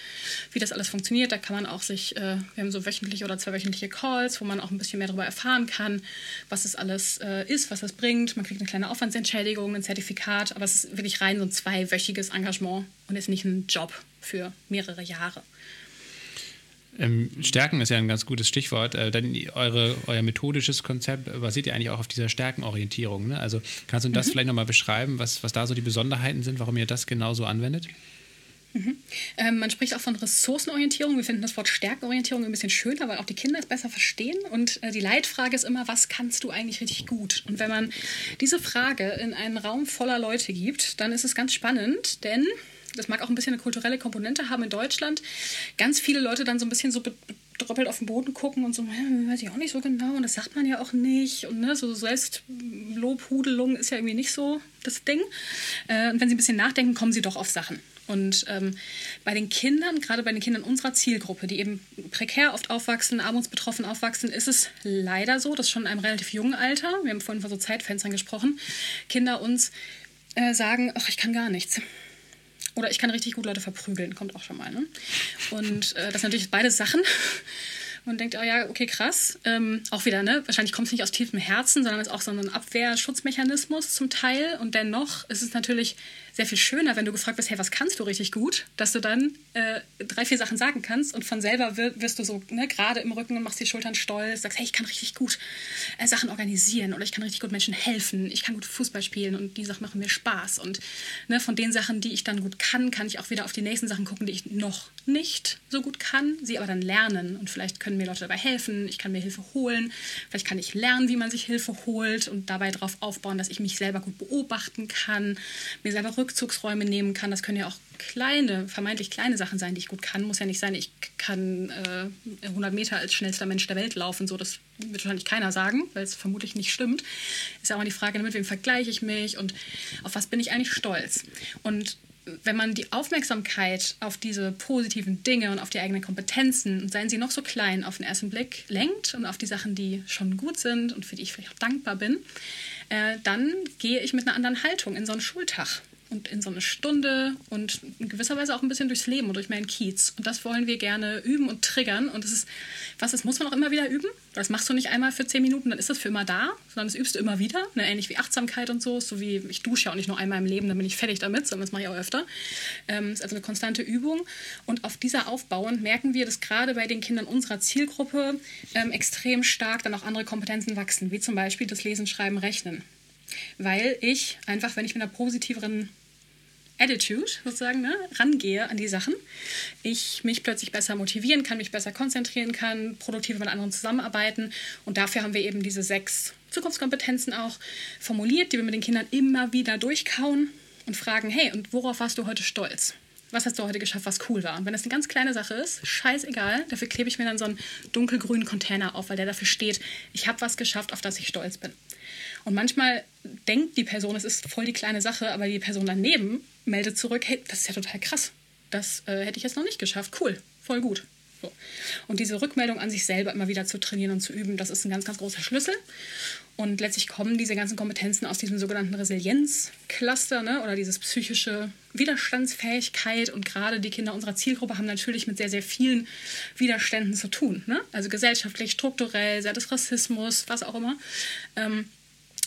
wie das alles funktioniert. Da kann man auch sich, äh, wir haben so wöchentliche oder zweiwöchentliche Calls, wo man auch ein bisschen mehr darüber erfahren kann, was es alles äh, ist, was das bringt. Man kriegt eine kleine Aufwandsentschädigung, ein Zertifikat, aber es ist wirklich rein so ein zweiwöchiges Engagement und ist nicht ein Job für mehrere Jahre. Ähm, Stärken ist ja ein ganz gutes Stichwort. Äh, denn eure, euer methodisches Konzept basiert ja eigentlich auch auf dieser Stärkenorientierung. Ne? Also kannst du das mhm. vielleicht nochmal beschreiben, was, was da so die Besonderheiten sind, warum ihr das genauso anwendet? Mhm. Ähm, man spricht auch von Ressourcenorientierung. Wir finden das Wort Stärkenorientierung ein bisschen schöner, weil auch die Kinder es besser verstehen. Und äh, die Leitfrage ist immer, was kannst du eigentlich richtig gut? Und wenn man diese Frage in einen Raum voller Leute gibt, dann ist es ganz spannend, denn das mag auch ein bisschen eine kulturelle Komponente haben in Deutschland, ganz viele Leute dann so ein bisschen so bedröppelt auf den Boden gucken und so, weiß ich auch nicht so genau und das sagt man ja auch nicht und ne, so Selbstlobhudelung ist ja irgendwie nicht so das Ding. Äh, und wenn sie ein bisschen nachdenken, kommen sie doch auf Sachen. Und ähm, bei den Kindern, gerade bei den Kindern unserer Zielgruppe, die eben prekär oft aufwachsen, armutsbetroffen aufwachsen, ist es leider so, dass schon in einem relativ jungen Alter, wir haben vorhin von so Zeitfenstern gesprochen, Kinder uns äh, sagen, ach, ich kann gar nichts. Oder ich kann richtig gut Leute verprügeln, kommt auch schon mal. Ne? Und äh, das sind natürlich beide Sachen. Man denkt, oh ja, okay, krass. Ähm, auch wieder, ne? Wahrscheinlich kommt es nicht aus tiefem Herzen, sondern ist auch so ein Abwehrschutzmechanismus zum Teil. Und dennoch ist es natürlich sehr viel schöner, wenn du gefragt wirst, hey, was kannst du richtig gut, dass du dann äh, drei, vier Sachen sagen kannst und von selber wirst du so ne, gerade im Rücken und machst die Schultern stolz, sagst, hey, ich kann richtig gut äh, Sachen organisieren oder ich kann richtig gut Menschen helfen, ich kann gut Fußball spielen und die Sachen machen mir Spaß. Und ne, von den Sachen, die ich dann gut kann, kann ich auch wieder auf die nächsten Sachen gucken, die ich noch nicht so gut kann, sie aber dann lernen. Und vielleicht können mir Leute dabei helfen, ich kann mir Hilfe holen, vielleicht kann ich lernen, wie man sich Hilfe holt und dabei darauf aufbauen, dass ich mich selber gut beobachten kann, mir selber Rückzugsräume nehmen kann. Das können ja auch kleine, vermeintlich kleine Sachen sein, die ich gut kann. Muss ja nicht sein, ich kann äh, 100 Meter als schnellster Mensch der Welt laufen. So, das wird wahrscheinlich keiner sagen, weil es vermutlich nicht stimmt. Ist ja auch die Frage, mit wem vergleiche ich mich und auf was bin ich eigentlich stolz. Und wenn man die Aufmerksamkeit auf diese positiven Dinge und auf die eigenen Kompetenzen, seien sie noch so klein, auf den ersten Blick lenkt und auf die Sachen, die schon gut sind und für die ich vielleicht auch dankbar bin, äh, dann gehe ich mit einer anderen Haltung in so einen Schultag. Und in so eine Stunde und in gewisser Weise auch ein bisschen durchs Leben und durch meinen Kiez. Und das wollen wir gerne üben und triggern. Und das ist, was das muss man auch immer wieder üben. Das machst du nicht einmal für zehn Minuten, dann ist das für immer da, sondern das übst du immer wieder. Ne? Ähnlich wie Achtsamkeit und so. So wie ich dusche ja auch nicht nur einmal im Leben, dann bin ich fertig damit, sondern das mache ich auch öfter. Ähm, ist also eine konstante Übung. Und auf dieser aufbauend merken wir, dass gerade bei den Kindern unserer Zielgruppe ähm, extrem stark dann auch andere Kompetenzen wachsen, wie zum Beispiel das Lesen, Schreiben, Rechnen. Weil ich einfach, wenn ich mit einer positiveren Attitude sozusagen ne, rangehe an die Sachen, ich mich plötzlich besser motivieren kann, mich besser konzentrieren kann, produktiver mit anderen zusammenarbeiten. Und dafür haben wir eben diese sechs Zukunftskompetenzen auch formuliert, die wir mit den Kindern immer wieder durchkauen und fragen, hey, und worauf warst du heute stolz? Was hast du heute geschafft, was cool war? Und wenn das eine ganz kleine Sache ist, scheißegal, dafür klebe ich mir dann so einen dunkelgrünen Container auf, weil der dafür steht, ich habe was geschafft, auf das ich stolz bin. Und manchmal denkt die Person, es ist voll die kleine Sache, aber die Person daneben meldet zurück, hey, das ist ja total krass. Das äh, hätte ich jetzt noch nicht geschafft. Cool, voll gut. So. Und diese Rückmeldung an sich selber immer wieder zu trainieren und zu üben, das ist ein ganz, ganz großer Schlüssel. Und letztlich kommen diese ganzen Kompetenzen aus diesem sogenannten Resilienzcluster ne? oder dieses psychische Widerstandsfähigkeit. Und gerade die Kinder unserer Zielgruppe haben natürlich mit sehr, sehr vielen Widerständen zu tun. Ne? Also gesellschaftlich, strukturell, sei das Rassismus, was auch immer. Ähm,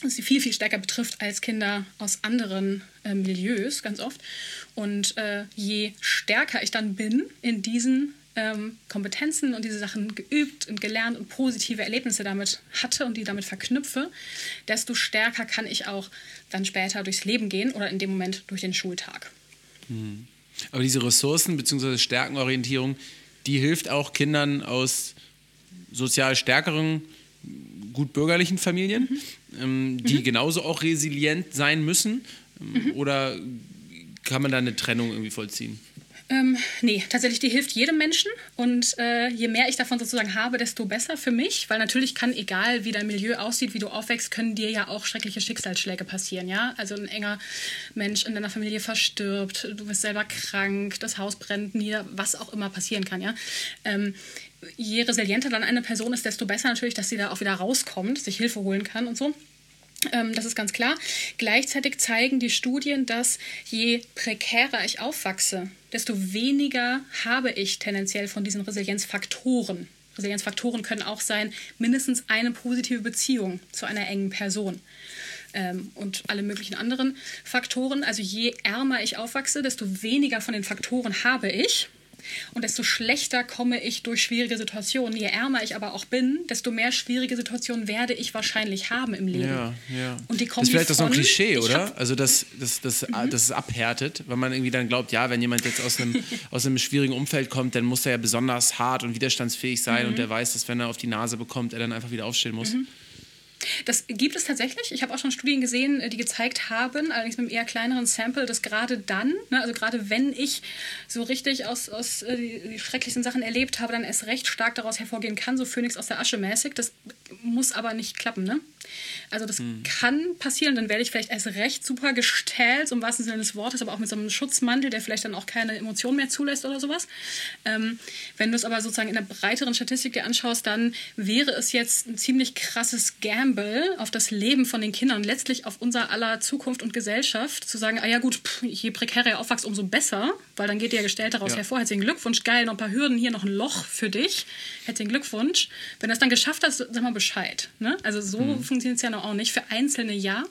sie viel, viel stärker betrifft als Kinder aus anderen äh, Milieus, ganz oft. Und äh, je stärker ich dann bin in diesen ähm, Kompetenzen und diese Sachen geübt und gelernt und positive Erlebnisse damit hatte und die damit verknüpfe, desto stärker kann ich auch dann später durchs Leben gehen oder in dem Moment durch den Schultag. Hm. Aber diese Ressourcen bzw. Stärkenorientierung, die hilft auch Kindern aus sozial stärkeren gut bürgerlichen Familien, mhm. ähm, die mhm. genauso auch resilient sein müssen? Ähm, mhm. Oder kann man da eine Trennung irgendwie vollziehen? Ähm, nee, tatsächlich, die hilft jedem Menschen. Und äh, je mehr ich davon sozusagen habe, desto besser für mich. Weil natürlich kann, egal wie dein Milieu aussieht, wie du aufwächst, können dir ja auch schreckliche Schicksalsschläge passieren. Ja? Also ein enger Mensch in deiner Familie verstirbt, du bist selber krank, das Haus brennt nieder, was auch immer passieren kann. Ja? Ähm, je resilienter dann eine Person ist, desto besser natürlich, dass sie da auch wieder rauskommt, sich Hilfe holen kann und so. Ähm, das ist ganz klar. Gleichzeitig zeigen die Studien, dass je prekärer ich aufwachse, desto weniger habe ich tendenziell von diesen Resilienzfaktoren. Resilienzfaktoren können auch sein, mindestens eine positive Beziehung zu einer engen Person ähm, und alle möglichen anderen Faktoren. Also je ärmer ich aufwachse, desto weniger von den Faktoren habe ich. Und desto schlechter komme ich durch schwierige Situationen. Je ärmer ich aber auch bin, desto mehr schwierige Situationen werde ich wahrscheinlich haben im Leben. Ja, ja. Und die kommen das ist vielleicht von, so ein Klischee, oder? Also, dass das, das, mhm. das abhärtet, weil man irgendwie dann glaubt, ja, wenn jemand jetzt aus einem, aus einem schwierigen Umfeld kommt, dann muss er ja besonders hart und widerstandsfähig sein mhm. und der weiß, dass wenn er auf die Nase bekommt, er dann einfach wieder aufstehen muss. Mhm. Das gibt es tatsächlich. Ich habe auch schon Studien gesehen, äh, die gezeigt haben, allerdings mit einem eher kleineren Sample, dass gerade dann, ne, also gerade wenn ich so richtig aus, aus äh, die, schrecklichsten Sachen erlebt habe, dann erst recht stark daraus hervorgehen kann, so Phönix aus der Asche mäßig. Das muss aber nicht klappen. Ne? Also das hm. kann passieren, dann werde ich vielleicht erst recht super gestellt, so im wahrsten Sinne des Wortes, aber auch mit so einem Schutzmantel, der vielleicht dann auch keine Emotionen mehr zulässt oder sowas. Ähm, wenn du es aber sozusagen in der breiteren Statistik dir anschaust, dann wäre es jetzt ein ziemlich krasses Gamble auf das Leben von den Kindern letztlich auf unser aller Zukunft und Gesellschaft, zu sagen, ah ja gut, pff, je prekärer ihr aufwachst, umso besser, weil dann geht der Gestellt daraus ja. hervor. Herzlichen Glückwunsch, geil, noch ein paar Hürden, hier noch ein Loch für dich. Herzlichen Glückwunsch. Wenn du das dann geschafft hast, sag mal Bescheid. Ne? Also so mhm. funktioniert es ja noch auch nicht. Für Einzelne ja,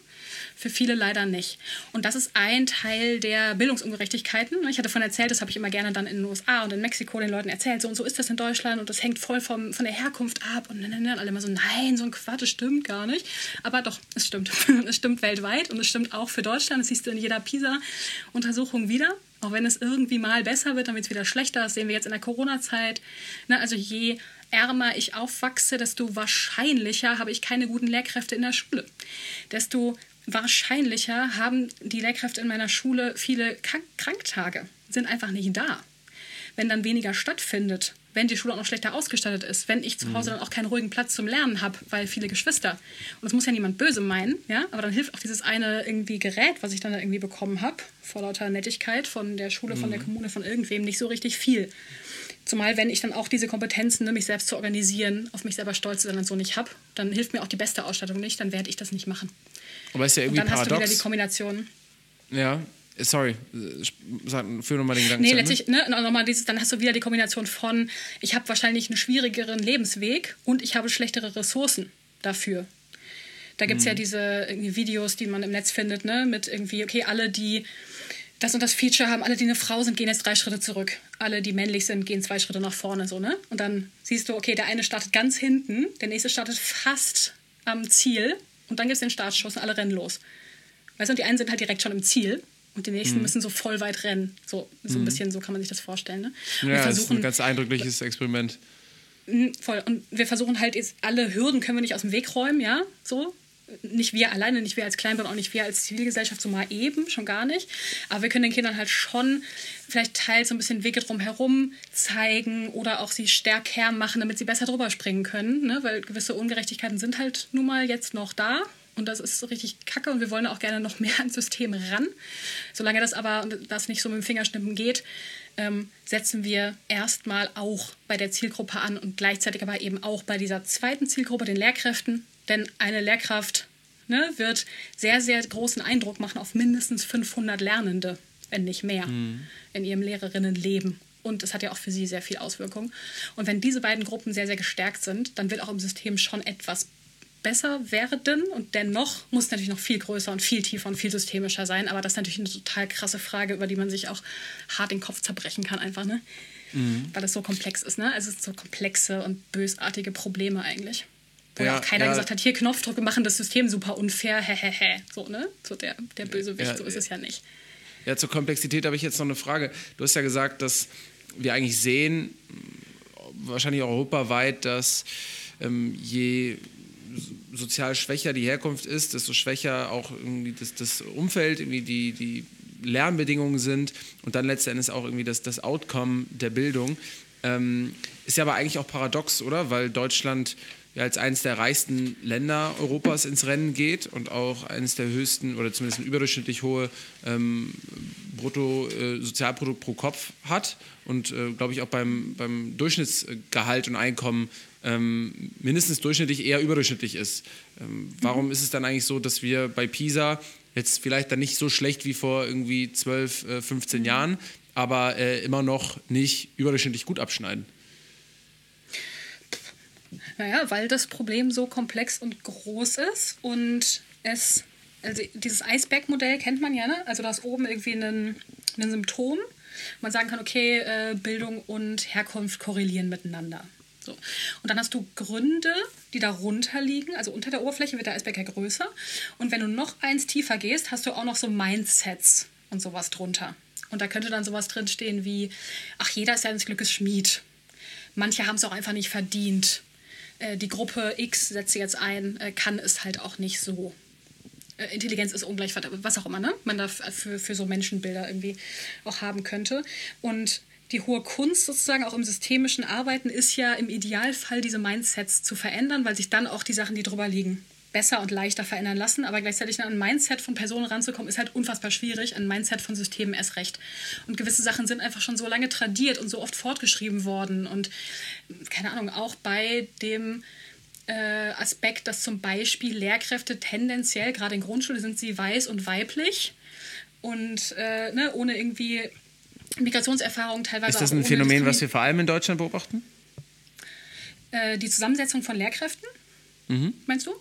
für viele leider nicht. Und das ist ein Teil der Bildungsungerechtigkeiten. Ich hatte vorhin erzählt, das habe ich immer gerne dann in den USA und in Mexiko den Leuten erzählt, so und so ist das in Deutschland und das hängt voll vom, von der Herkunft ab und, und alle immer so, nein, so ein Quatsch, das stimmt gar nicht. Aber doch, es stimmt. es stimmt weltweit und es stimmt auch für Deutschland. Das siehst du in jeder PISA-Untersuchung wieder. Auch wenn es irgendwie mal besser wird, dann wird es wieder schlechter. Das sehen wir jetzt in der Corona-Zeit. Ne, also je ärmer ich aufwachse, desto wahrscheinlicher habe ich keine guten Lehrkräfte in der Schule. Desto wahrscheinlicher haben die Lehrkräfte in meiner Schule viele Kranktage, sind einfach nicht da. Wenn dann weniger stattfindet, wenn die Schule auch noch schlechter ausgestattet ist, wenn ich zu Hause mhm. dann auch keinen ruhigen Platz zum Lernen habe, weil viele Geschwister. Und das muss ja niemand böse meinen, ja, aber dann hilft auch dieses eine irgendwie Gerät, was ich dann da irgendwie bekommen habe, vor lauter Nettigkeit von der Schule, mhm. von der mhm. Kommune, von irgendwem, nicht so richtig viel. Zumal, wenn ich dann auch diese Kompetenzen, ne, mich selbst zu organisieren, auf mich selber stolz zu sein und so nicht habe, dann hilft mir auch die beste Ausstattung nicht, dann werde ich das nicht machen. Aber ist ja irgendwie und dann paradox. hast du wieder die Kombination. Ja, Sorry, führ nochmal den Gedanken Nee, zu letztlich, ne, nochmal dieses, dann hast du wieder die Kombination von, ich habe wahrscheinlich einen schwierigeren Lebensweg und ich habe schlechtere Ressourcen dafür. Da gibt es Mhm. ja diese Videos, die man im Netz findet, ne, mit irgendwie, okay, alle, die das und das Feature haben, alle, die eine Frau sind, gehen jetzt drei Schritte zurück. Alle, die männlich sind, gehen zwei Schritte nach vorne, so, ne? Und dann siehst du, okay, der eine startet ganz hinten, der nächste startet fast am Ziel und dann gibt es den Startschuss und alle rennen los. Weißt du, und die einen sind halt direkt schon im Ziel und die Mhm. nächsten müssen so voll weit rennen. So, so ein bisschen, so kann man sich das vorstellen. Ne? Und Ja, das ist ein ganz eindrückliches Experiment. voll. Und wir versuchen halt jetzt alle Hürden können wir nicht aus dem Weg räumen, ja, so. Nicht wir alleine, nicht wir als Kleinbahn, auch nicht wir als Zivilgesellschaft, so mal eben, schon gar nicht. Aber wir können den Kindern halt schon vielleicht teils so ein bisschen Wege drumherum zeigen oder auch sie stärker machen, damit sie besser drüber springen können. Ne? Weil gewisse Ungerechtigkeiten sind halt nun mal jetzt noch da. Und das ist richtig kacke und wir wollen auch gerne noch mehr ans System ran. Solange das aber das nicht so mit dem Fingerschnippen geht, ähm, setzen wir erstmal auch bei der Zielgruppe an und gleichzeitig aber eben auch bei dieser zweiten Zielgruppe, den Lehrkräften. Denn eine Lehrkraft ne, wird sehr, sehr großen Eindruck machen auf mindestens 500 Lernende, wenn nicht mehr, in ihrem Lehrerinnenleben. Und es hat ja auch für sie sehr viel Auswirkungen. Und wenn diese beiden Gruppen sehr, sehr gestärkt sind, dann wird auch im System schon etwas besser werden und dennoch muss es natürlich noch viel größer und viel tiefer und viel systemischer sein. Aber das ist natürlich eine total krasse Frage, über die man sich auch hart den Kopf zerbrechen kann, einfach, ne? Weil es so komplex ist, ne? Also es sind so komplexe und bösartige Probleme eigentlich. Wo ja, auch keiner ja. gesagt hat, hier Knopfdrücke machen das System super unfair, hehehe. So, ne? So der, der Bösewicht, Ja, so ist es ja nicht. Ja, zur Komplexität habe ich jetzt noch eine Frage. Du hast ja gesagt, dass wir eigentlich sehen, wahrscheinlich auch europaweit, dass ähm, je sozial schwächer die Herkunft ist, desto schwächer auch irgendwie das, das Umfeld, irgendwie die, die Lernbedingungen sind und dann letzten Endes auch irgendwie das, das Outcome der Bildung. Ähm, ist ja aber eigentlich auch paradox, oder? Weil Deutschland ja als eines der reichsten Länder Europas ins Rennen geht und auch eines der höchsten oder zumindest ein überdurchschnittlich hohe ähm, Bruttosozialprodukt pro Kopf hat und äh, glaube ich auch beim, beim Durchschnittsgehalt und Einkommen ähm, mindestens durchschnittlich eher überdurchschnittlich ist. Ähm, warum ist es dann eigentlich so, dass wir bei PISA jetzt vielleicht dann nicht so schlecht wie vor irgendwie 12, äh, 15 Jahren, aber äh, immer noch nicht überdurchschnittlich gut abschneiden? Naja, weil das Problem so komplex und groß ist und es, also dieses Eisbergmodell kennt man ja, ne? Also da ist oben irgendwie ein, ein Symptom. Man sagen kann, okay, äh, Bildung und Herkunft korrelieren miteinander. So. Und dann hast du Gründe, die darunter liegen, also unter der Oberfläche wird der Eisberg ja größer. Und wenn du noch eins tiefer gehst, hast du auch noch so Mindsets und sowas drunter. Und da könnte dann sowas drinstehen wie, ach, jeder ist ja des Glückes Schmied. Manche haben es auch einfach nicht verdient. Äh, die Gruppe X setzt jetzt ein, äh, kann es halt auch nicht so. Äh, Intelligenz ist ungleich, was auch immer, ne? Man da f- für, für so Menschenbilder irgendwie auch haben könnte. Und die hohe Kunst sozusagen auch im systemischen Arbeiten ist ja im Idealfall diese Mindsets zu verändern, weil sich dann auch die Sachen, die drüber liegen, besser und leichter verändern lassen. Aber gleichzeitig an ein Mindset von Personen ranzukommen, ist halt unfassbar schwierig. Ein Mindset von Systemen erst recht. Und gewisse Sachen sind einfach schon so lange tradiert und so oft fortgeschrieben worden. Und keine Ahnung, auch bei dem äh, Aspekt, dass zum Beispiel Lehrkräfte tendenziell, gerade in Grundschule, sind sie weiß und weiblich und äh, ne, ohne irgendwie Migrationserfahrung teilweise Ist das ein Phänomen, was wir vor allem in Deutschland beobachten? äh, die Zusammensetzung von Lehrkräften, meinst du?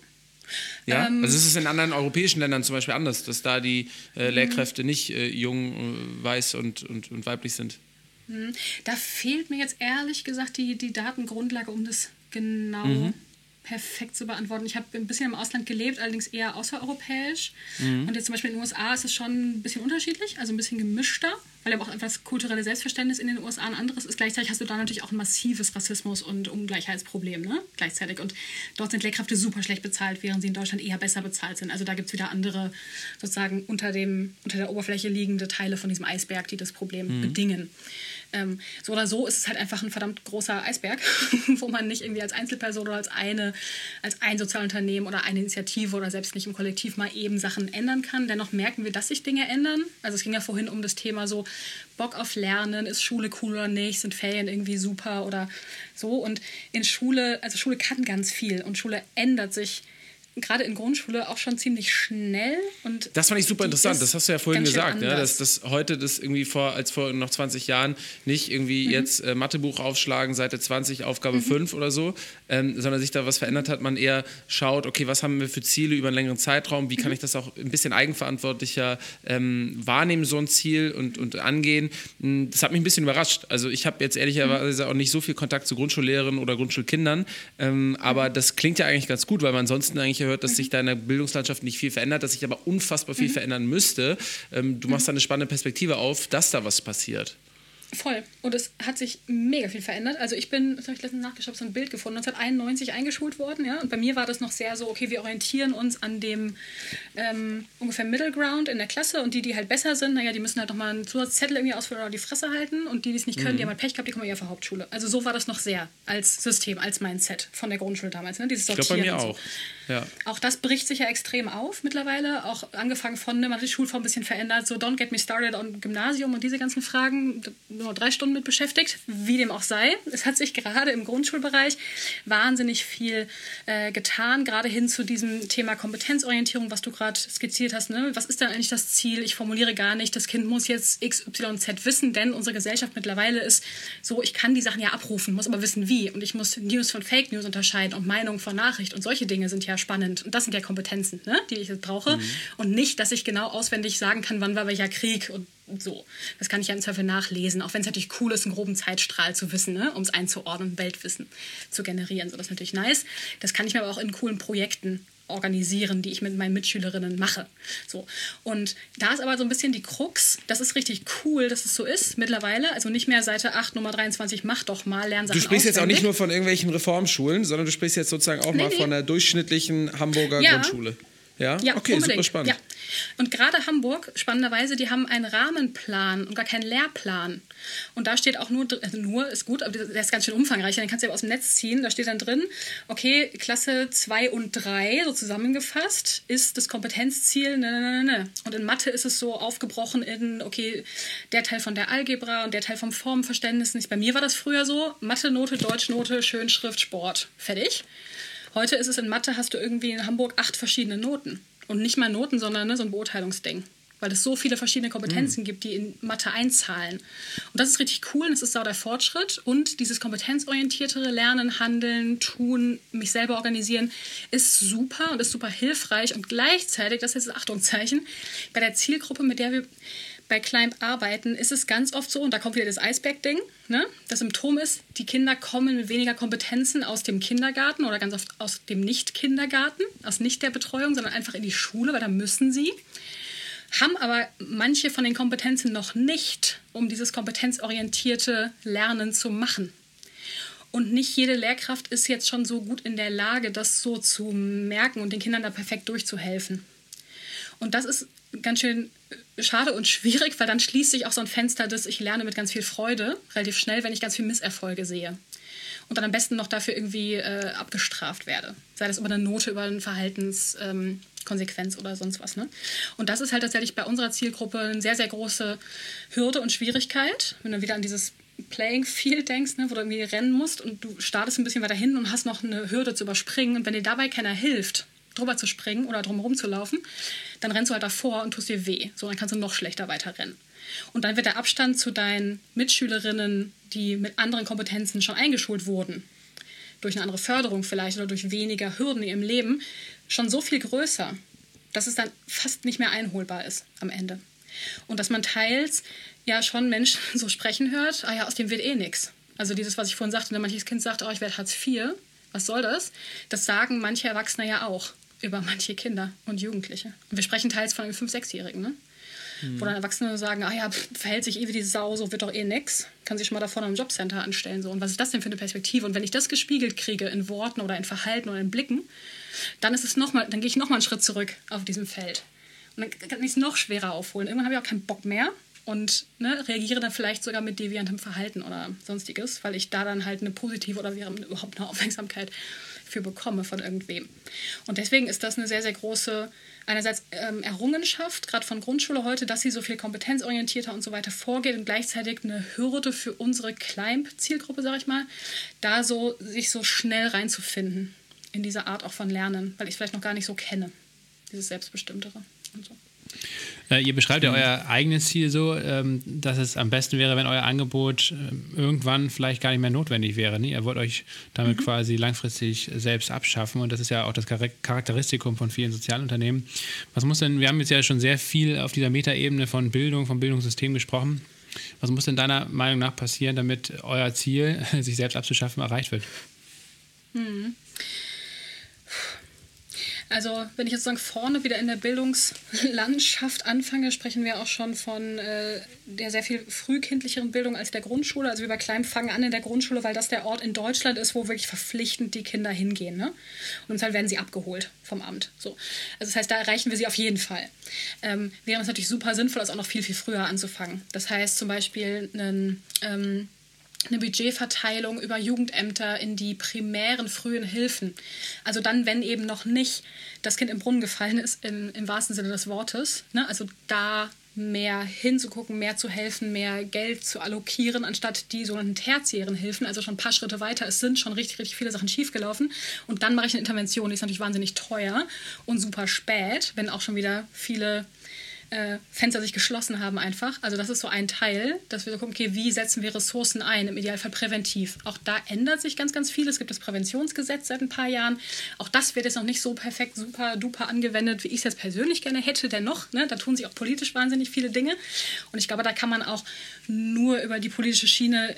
Ja, Ähm, also es ist in anderen europäischen Ländern zum Beispiel anders, dass da die äh. Lehrkräfte nicht äh, jung, äh, weiß und, und, und weiblich sind. Da fehlt mir jetzt ehrlich gesagt die, die Datengrundlage, um das genau Mhm. Perfekt zu beantworten. Ich habe ein bisschen im Ausland gelebt, allerdings eher außereuropäisch. Mhm. Und jetzt zum Beispiel in den USA ist es schon ein bisschen unterschiedlich, also ein bisschen gemischter, weil aber auch einfach das kulturelle Selbstverständnis in den USA ein anderes ist. Gleichzeitig hast du da natürlich auch ein massives Rassismus- und Ungleichheitsproblem, ne? Gleichzeitig. Und dort sind Lehrkräfte super schlecht bezahlt, während sie in Deutschland eher besser bezahlt sind. Also da gibt es wieder andere, sozusagen unter, dem, unter der Oberfläche liegende Teile von diesem Eisberg, die das Problem bedingen. Ähm, so oder so ist es halt einfach ein verdammt großer Eisberg, wo man nicht irgendwie als Einzelperson oder als eine, als ein Sozialunternehmen oder eine Initiative oder selbst nicht im Kollektiv mal eben Sachen ändern kann. Dennoch merken wir, dass sich Dinge ändern. Also es ging ja vorhin um das Thema so Bock auf Lernen, ist Schule cool oder nicht, sind Ferien irgendwie super oder so. Und in Schule, also Schule kann ganz viel und Schule ändert sich gerade in Grundschule auch schon ziemlich schnell. Und das fand ich super interessant. Das hast du ja vorhin gesagt, ne? dass, dass heute das irgendwie vor, als vor noch 20 Jahren nicht irgendwie mhm. jetzt äh, Mathebuch aufschlagen, Seite 20, Aufgabe mhm. 5 oder so, ähm, sondern sich da was verändert hat. Man eher schaut, okay, was haben wir für Ziele über einen längeren Zeitraum? Wie kann mhm. ich das auch ein bisschen eigenverantwortlicher ähm, wahrnehmen, so ein Ziel und, und angehen? Hm, das hat mich ein bisschen überrascht. Also ich habe jetzt ehrlicherweise auch nicht so viel Kontakt zu Grundschullehrern oder Grundschulkindern, ähm, aber mhm. das klingt ja eigentlich ganz gut, weil man ansonsten eigentlich hört, dass sich da in der Bildungslandschaft nicht viel verändert, dass sich aber unfassbar viel mhm. verändern müsste. Ähm, du machst da eine spannende Perspektive auf, dass da was passiert. Voll. Und es hat sich mega viel verändert. Also ich bin, das habe ich letztens nachgeschaut, so ein Bild gefunden, 1991 eingeschult worden, ja. Und bei mir war das noch sehr so, okay, wir orientieren uns an dem ähm, ungefähr Middle Ground in der Klasse und die, die halt besser sind, naja, die müssen halt nochmal einen Zusatzzettel irgendwie ausfüllen oder die Fresse halten und die, die es nicht können, mhm. die haben halt Pech gehabt, die kommen eher für Hauptschule. Also so war das noch sehr als System, als Mindset von der Grundschule damals, ne? Dieses ich glaube bei mir auch. Ja. Auch das bricht sich ja extrem auf mittlerweile. Auch angefangen von, ne, man hat die Schulform ein bisschen verändert, so don't get me started on Gymnasium und diese ganzen Fragen, nur drei Stunden mit beschäftigt, wie dem auch sei. Es hat sich gerade im Grundschulbereich wahnsinnig viel äh, getan, gerade hin zu diesem Thema Kompetenzorientierung, was du gerade skizziert hast. Ne? Was ist denn eigentlich das Ziel? Ich formuliere gar nicht, das Kind muss jetzt X, Y, Z wissen, denn unsere Gesellschaft mittlerweile ist so, ich kann die Sachen ja abrufen, muss aber wissen, wie. Und ich muss News von Fake News unterscheiden und Meinung von Nachricht und solche Dinge sind ja ja spannend. Und das sind ja Kompetenzen, ne, die ich jetzt brauche. Mhm. Und nicht, dass ich genau auswendig sagen kann, wann war welcher Krieg und so. Das kann ich ja im Zweifel nachlesen, auch wenn es natürlich cool ist, einen groben Zeitstrahl zu wissen, ne, um es einzuordnen, Weltwissen zu generieren. So, das ist natürlich nice. Das kann ich mir aber auch in coolen Projekten organisieren, die ich mit meinen Mitschülerinnen mache. So. Und da ist aber so ein bisschen die Krux, das ist richtig cool, dass es so ist mittlerweile. Also nicht mehr Seite 8, Nummer 23, mach doch mal, Lernsachen Du sprichst auswendig. jetzt auch nicht nur von irgendwelchen Reformschulen, sondern du sprichst jetzt sozusagen auch nee, mal nee. von der durchschnittlichen Hamburger ja. Grundschule. Ja, ja okay, unbedingt. super spannend. Ja. Und gerade Hamburg, spannenderweise, die haben einen Rahmenplan und gar keinen Lehrplan. Und da steht auch nur, also nur ist gut, aber der ist ganz schön umfangreich, den kannst du ja aus dem Netz ziehen. Da steht dann drin, okay, Klasse 2 und 3, so zusammengefasst, ist das Kompetenzziel, ne, ne, ne, ne. Und in Mathe ist es so aufgebrochen in, okay, der Teil von der Algebra und der Teil vom Formenverständnis. Bei mir war das früher so, Mathe-Note, Deutschnote, Schönschrift, Sport. Fertig. Heute ist es in Mathe, hast du irgendwie in Hamburg acht verschiedene Noten. Und nicht mal Noten, sondern ne, so ein Beurteilungsding. Weil es so viele verschiedene Kompetenzen mhm. gibt, die in Mathe einzahlen. Und das ist richtig cool und es ist auch der Fortschritt. Und dieses kompetenzorientiertere Lernen, Handeln, Tun, mich selber organisieren, ist super und ist super hilfreich. Und gleichzeitig, das ist jetzt das Achtungszeichen, bei der Zielgruppe, mit der wir bei Climb arbeiten, ist es ganz oft so, und da kommt wieder das Eisberg-Ding, ne? das Symptom ist, die Kinder kommen mit weniger Kompetenzen aus dem Kindergarten oder ganz oft aus dem Nicht-Kindergarten, aus nicht der Betreuung, sondern einfach in die Schule, weil da müssen sie, haben aber manche von den Kompetenzen noch nicht, um dieses kompetenzorientierte Lernen zu machen. Und nicht jede Lehrkraft ist jetzt schon so gut in der Lage, das so zu merken und den Kindern da perfekt durchzuhelfen. Und das ist ganz schön schade und schwierig, weil dann schließt sich auch so ein Fenster des Ich lerne mit ganz viel Freude relativ schnell, wenn ich ganz viel Misserfolge sehe. Und dann am besten noch dafür irgendwie äh, abgestraft werde. Sei das über eine Note, über eine Verhaltenskonsequenz ähm, oder sonst was. Ne? Und das ist halt tatsächlich bei unserer Zielgruppe eine sehr, sehr große Hürde und Schwierigkeit. Wenn du wieder an dieses Playing Field denkst, ne, wo du irgendwie rennen musst und du startest ein bisschen weiter hinten und hast noch eine Hürde zu überspringen. Und wenn dir dabei keiner hilft, drüber zu springen oder drumherum zu laufen, dann rennst du halt davor und tust dir weh. So, dann kannst du noch schlechter weiterrennen. Und dann wird der Abstand zu deinen Mitschülerinnen, die mit anderen Kompetenzen schon eingeschult wurden, durch eine andere Förderung vielleicht oder durch weniger Hürden ihrem Leben, schon so viel größer, dass es dann fast nicht mehr einholbar ist am Ende. Und dass man teils ja schon Menschen so sprechen hört, ah ja, aus dem wird eh nichts. Also dieses, was ich vorhin sagte, wenn manches Kind sagt, oh, ich werde Hartz IV, was soll das? Das sagen manche Erwachsene ja auch über manche Kinder und Jugendliche. Und wir sprechen teils von einem 5-, 6-Jährigen, ne? Mhm. Wo dann Erwachsene sagen, ah ja, verhält sich eh wie die Sau, so wird doch eh nix. Kann sich schon mal da vorne im Jobcenter anstellen. So. Und was ist das denn für eine Perspektive? Und wenn ich das gespiegelt kriege in Worten oder in Verhalten oder in Blicken, dann ist es noch mal, dann gehe ich nochmal einen Schritt zurück auf diesem Feld. Und dann kann ich es noch schwerer aufholen. Irgendwann habe ich auch keinen Bock mehr und ne, reagiere dann vielleicht sogar mit deviantem Verhalten oder sonstiges, weil ich da dann halt eine positive oder überhaupt eine Aufmerksamkeit für bekomme von irgendwem. Und deswegen ist das eine sehr, sehr große, einerseits ähm, Errungenschaft, gerade von Grundschule heute, dass sie so viel kompetenzorientierter und so weiter vorgeht und gleichzeitig eine Hürde für unsere Climb-Zielgruppe, sage ich mal, da so sich so schnell reinzufinden in dieser Art auch von Lernen, weil ich es vielleicht noch gar nicht so kenne, dieses Selbstbestimmtere und so. Äh, ihr beschreibt ja euer eigenes Ziel so, ähm, dass es am besten wäre, wenn euer Angebot äh, irgendwann vielleicht gar nicht mehr notwendig wäre. Ne? Ihr wollt euch damit mhm. quasi langfristig selbst abschaffen und das ist ja auch das Charakteristikum von vielen Sozialunternehmen. Was muss denn, wir haben jetzt ja schon sehr viel auf dieser Metaebene von Bildung, vom Bildungssystem gesprochen. Was muss denn deiner Meinung nach passieren, damit euer Ziel, sich selbst abzuschaffen, erreicht wird? Mhm. Also wenn ich jetzt sozusagen vorne wieder in der Bildungslandschaft anfange, sprechen wir auch schon von äh, der sehr viel frühkindlicheren Bildung als der Grundschule. Also wir bei Klein fangen an in der Grundschule, weil das der Ort in Deutschland ist, wo wirklich verpflichtend die Kinder hingehen. Ne? Und dann werden sie abgeholt vom Amt. So. Also das heißt, da erreichen wir sie auf jeden Fall. Ähm, wäre es natürlich super sinnvoll, das auch noch viel, viel früher anzufangen. Das heißt zum Beispiel einen... Ähm, eine Budgetverteilung über Jugendämter in die primären frühen Hilfen. Also dann, wenn eben noch nicht das Kind im Brunnen gefallen ist, im, im wahrsten Sinne des Wortes. Ne? Also da mehr hinzugucken, mehr zu helfen, mehr Geld zu allokieren, anstatt die sogenannten tertiären Hilfen, also schon ein paar Schritte weiter. Es sind schon richtig, richtig viele Sachen schiefgelaufen. Und dann mache ich eine Intervention, die ist natürlich wahnsinnig teuer und super spät, wenn auch schon wieder viele äh, Fenster sich geschlossen haben einfach. Also das ist so ein Teil, dass wir so gucken, okay, wie setzen wir Ressourcen ein, im Idealfall präventiv. Auch da ändert sich ganz, ganz viel. Es gibt das Präventionsgesetz seit ein paar Jahren. Auch das wird jetzt noch nicht so perfekt, super, duper angewendet, wie ich es jetzt persönlich gerne hätte. Dennoch, ne, da tun sich auch politisch wahnsinnig viele Dinge. Und ich glaube, da kann man auch nur über die politische Schiene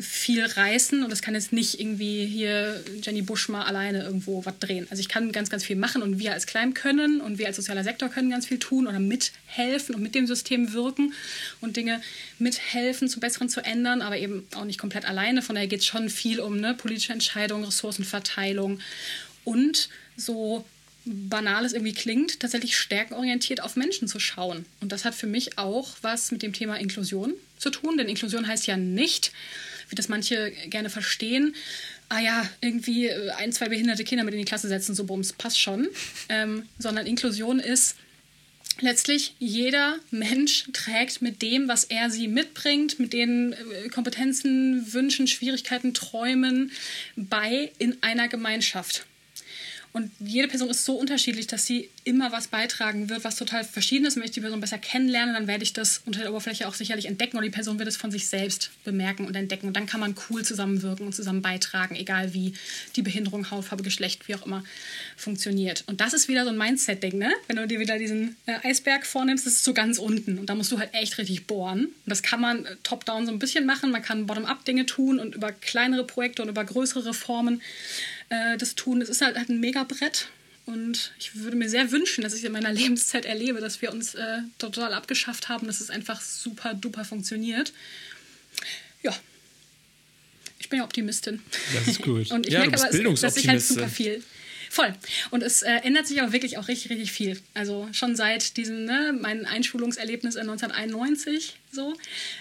viel reißen und es kann jetzt nicht irgendwie hier Jenny Busch mal alleine irgendwo was drehen. Also ich kann ganz, ganz viel machen und wir als Klein können und wir als sozialer Sektor können ganz viel tun oder mithelfen und mit dem System wirken und Dinge mithelfen, zu Besseren zu ändern, aber eben auch nicht komplett alleine. Von daher geht es schon viel um ne, politische Entscheidungen, Ressourcenverteilung und so banal es irgendwie klingt, tatsächlich stärkenorientiert auf Menschen zu schauen. Und das hat für mich auch was mit dem Thema Inklusion zu tun, denn Inklusion heißt ja nicht, wie das manche gerne verstehen. Ah ja, irgendwie äh, ein, zwei behinderte Kinder mit in die Klasse setzen, so bums, passt schon. Ähm, sondern Inklusion ist letztlich jeder Mensch trägt mit dem, was er sie mitbringt, mit den äh, Kompetenzen, Wünschen, Schwierigkeiten, Träumen bei in einer Gemeinschaft. Und jede Person ist so unterschiedlich, dass sie immer was beitragen wird, was total verschieden ist. Wenn ich die Person besser kennenlerne, dann werde ich das unter der Oberfläche auch sicherlich entdecken und die Person wird es von sich selbst bemerken und entdecken. Und dann kann man cool zusammenwirken und zusammen beitragen, egal wie die Behinderung, Hautfarbe, Geschlecht, wie auch immer funktioniert. Und das ist wieder so ein Mindset-Ding, ne? Wenn du dir wieder diesen äh, Eisberg vornimmst, das ist so ganz unten. Und da musst du halt echt richtig bohren. Und das kann man äh, top-down so ein bisschen machen. Man kann bottom-up Dinge tun und über kleinere Projekte und über größere Reformen äh, das tun. Es ist halt, halt ein Megabrett. Und ich würde mir sehr wünschen, dass ich in meiner Lebenszeit erlebe, dass wir uns äh, total abgeschafft haben, dass es einfach super duper funktioniert. Ja. Ich bin ja Optimistin. Das ist gut. Und ich ja, merke aber, dass ich halt super viel Voll. Und es äh, ändert sich aber wirklich auch richtig, richtig viel. Also schon seit diesem, ne, mein Einschulungserlebnis in 1991 so.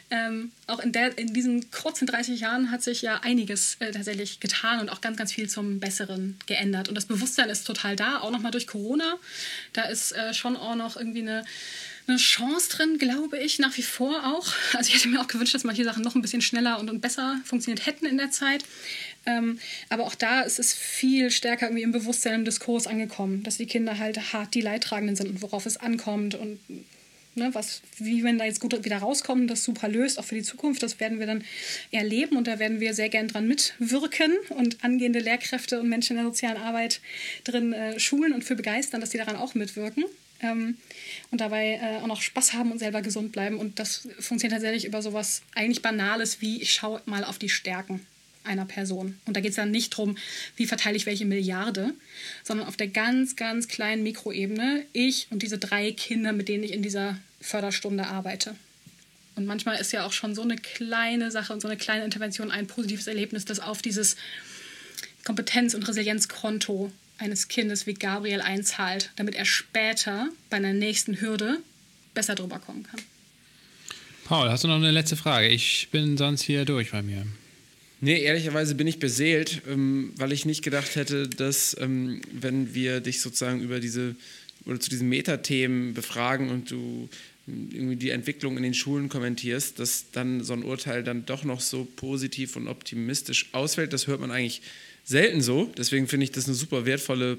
Ähm, auch in, der, in diesen kurzen 30 Jahren hat sich ja einiges äh, tatsächlich getan und auch ganz, ganz viel zum Besseren geändert. Und das Bewusstsein ist total da, auch nochmal durch Corona. Da ist äh, schon auch noch irgendwie eine eine Chance drin, glaube ich, nach wie vor auch. Also ich hätte mir auch gewünscht, dass manche Sachen noch ein bisschen schneller und, und besser funktioniert hätten in der Zeit. Ähm, aber auch da ist es viel stärker irgendwie im Bewusstsein, im Diskurs angekommen, dass die Kinder halt hart die Leidtragenden sind und worauf es ankommt und ne, was, wie wenn da jetzt gut wieder rauskommen, das super löst, auch für die Zukunft, das werden wir dann erleben und da werden wir sehr gern dran mitwirken und angehende Lehrkräfte und Menschen in der sozialen Arbeit drin äh, schulen und für begeistern, dass sie daran auch mitwirken. Ähm, und dabei äh, auch noch Spaß haben und selber gesund bleiben. Und das funktioniert tatsächlich über sowas eigentlich Banales wie, ich schaue mal auf die Stärken einer Person. Und da geht es dann nicht darum, wie verteile ich welche Milliarde, sondern auf der ganz, ganz kleinen Mikroebene ich und diese drei Kinder, mit denen ich in dieser Förderstunde arbeite. Und manchmal ist ja auch schon so eine kleine Sache und so eine kleine Intervention ein positives Erlebnis, das auf dieses Kompetenz- und Resilienzkonto eines Kindes wie Gabriel einzahlt, damit er später bei einer nächsten Hürde besser drüber kommen kann. Paul, hast du noch eine letzte Frage? Ich bin sonst hier durch bei mir. Nee, ehrlicherweise bin ich beseelt, ähm, weil ich nicht gedacht hätte, dass, ähm, wenn wir dich sozusagen über diese oder zu diesen Metathemen befragen und du ähm, irgendwie die Entwicklung in den Schulen kommentierst, dass dann so ein Urteil dann doch noch so positiv und optimistisch ausfällt. Das hört man eigentlich selten so. Deswegen finde ich das eine super wertvolle,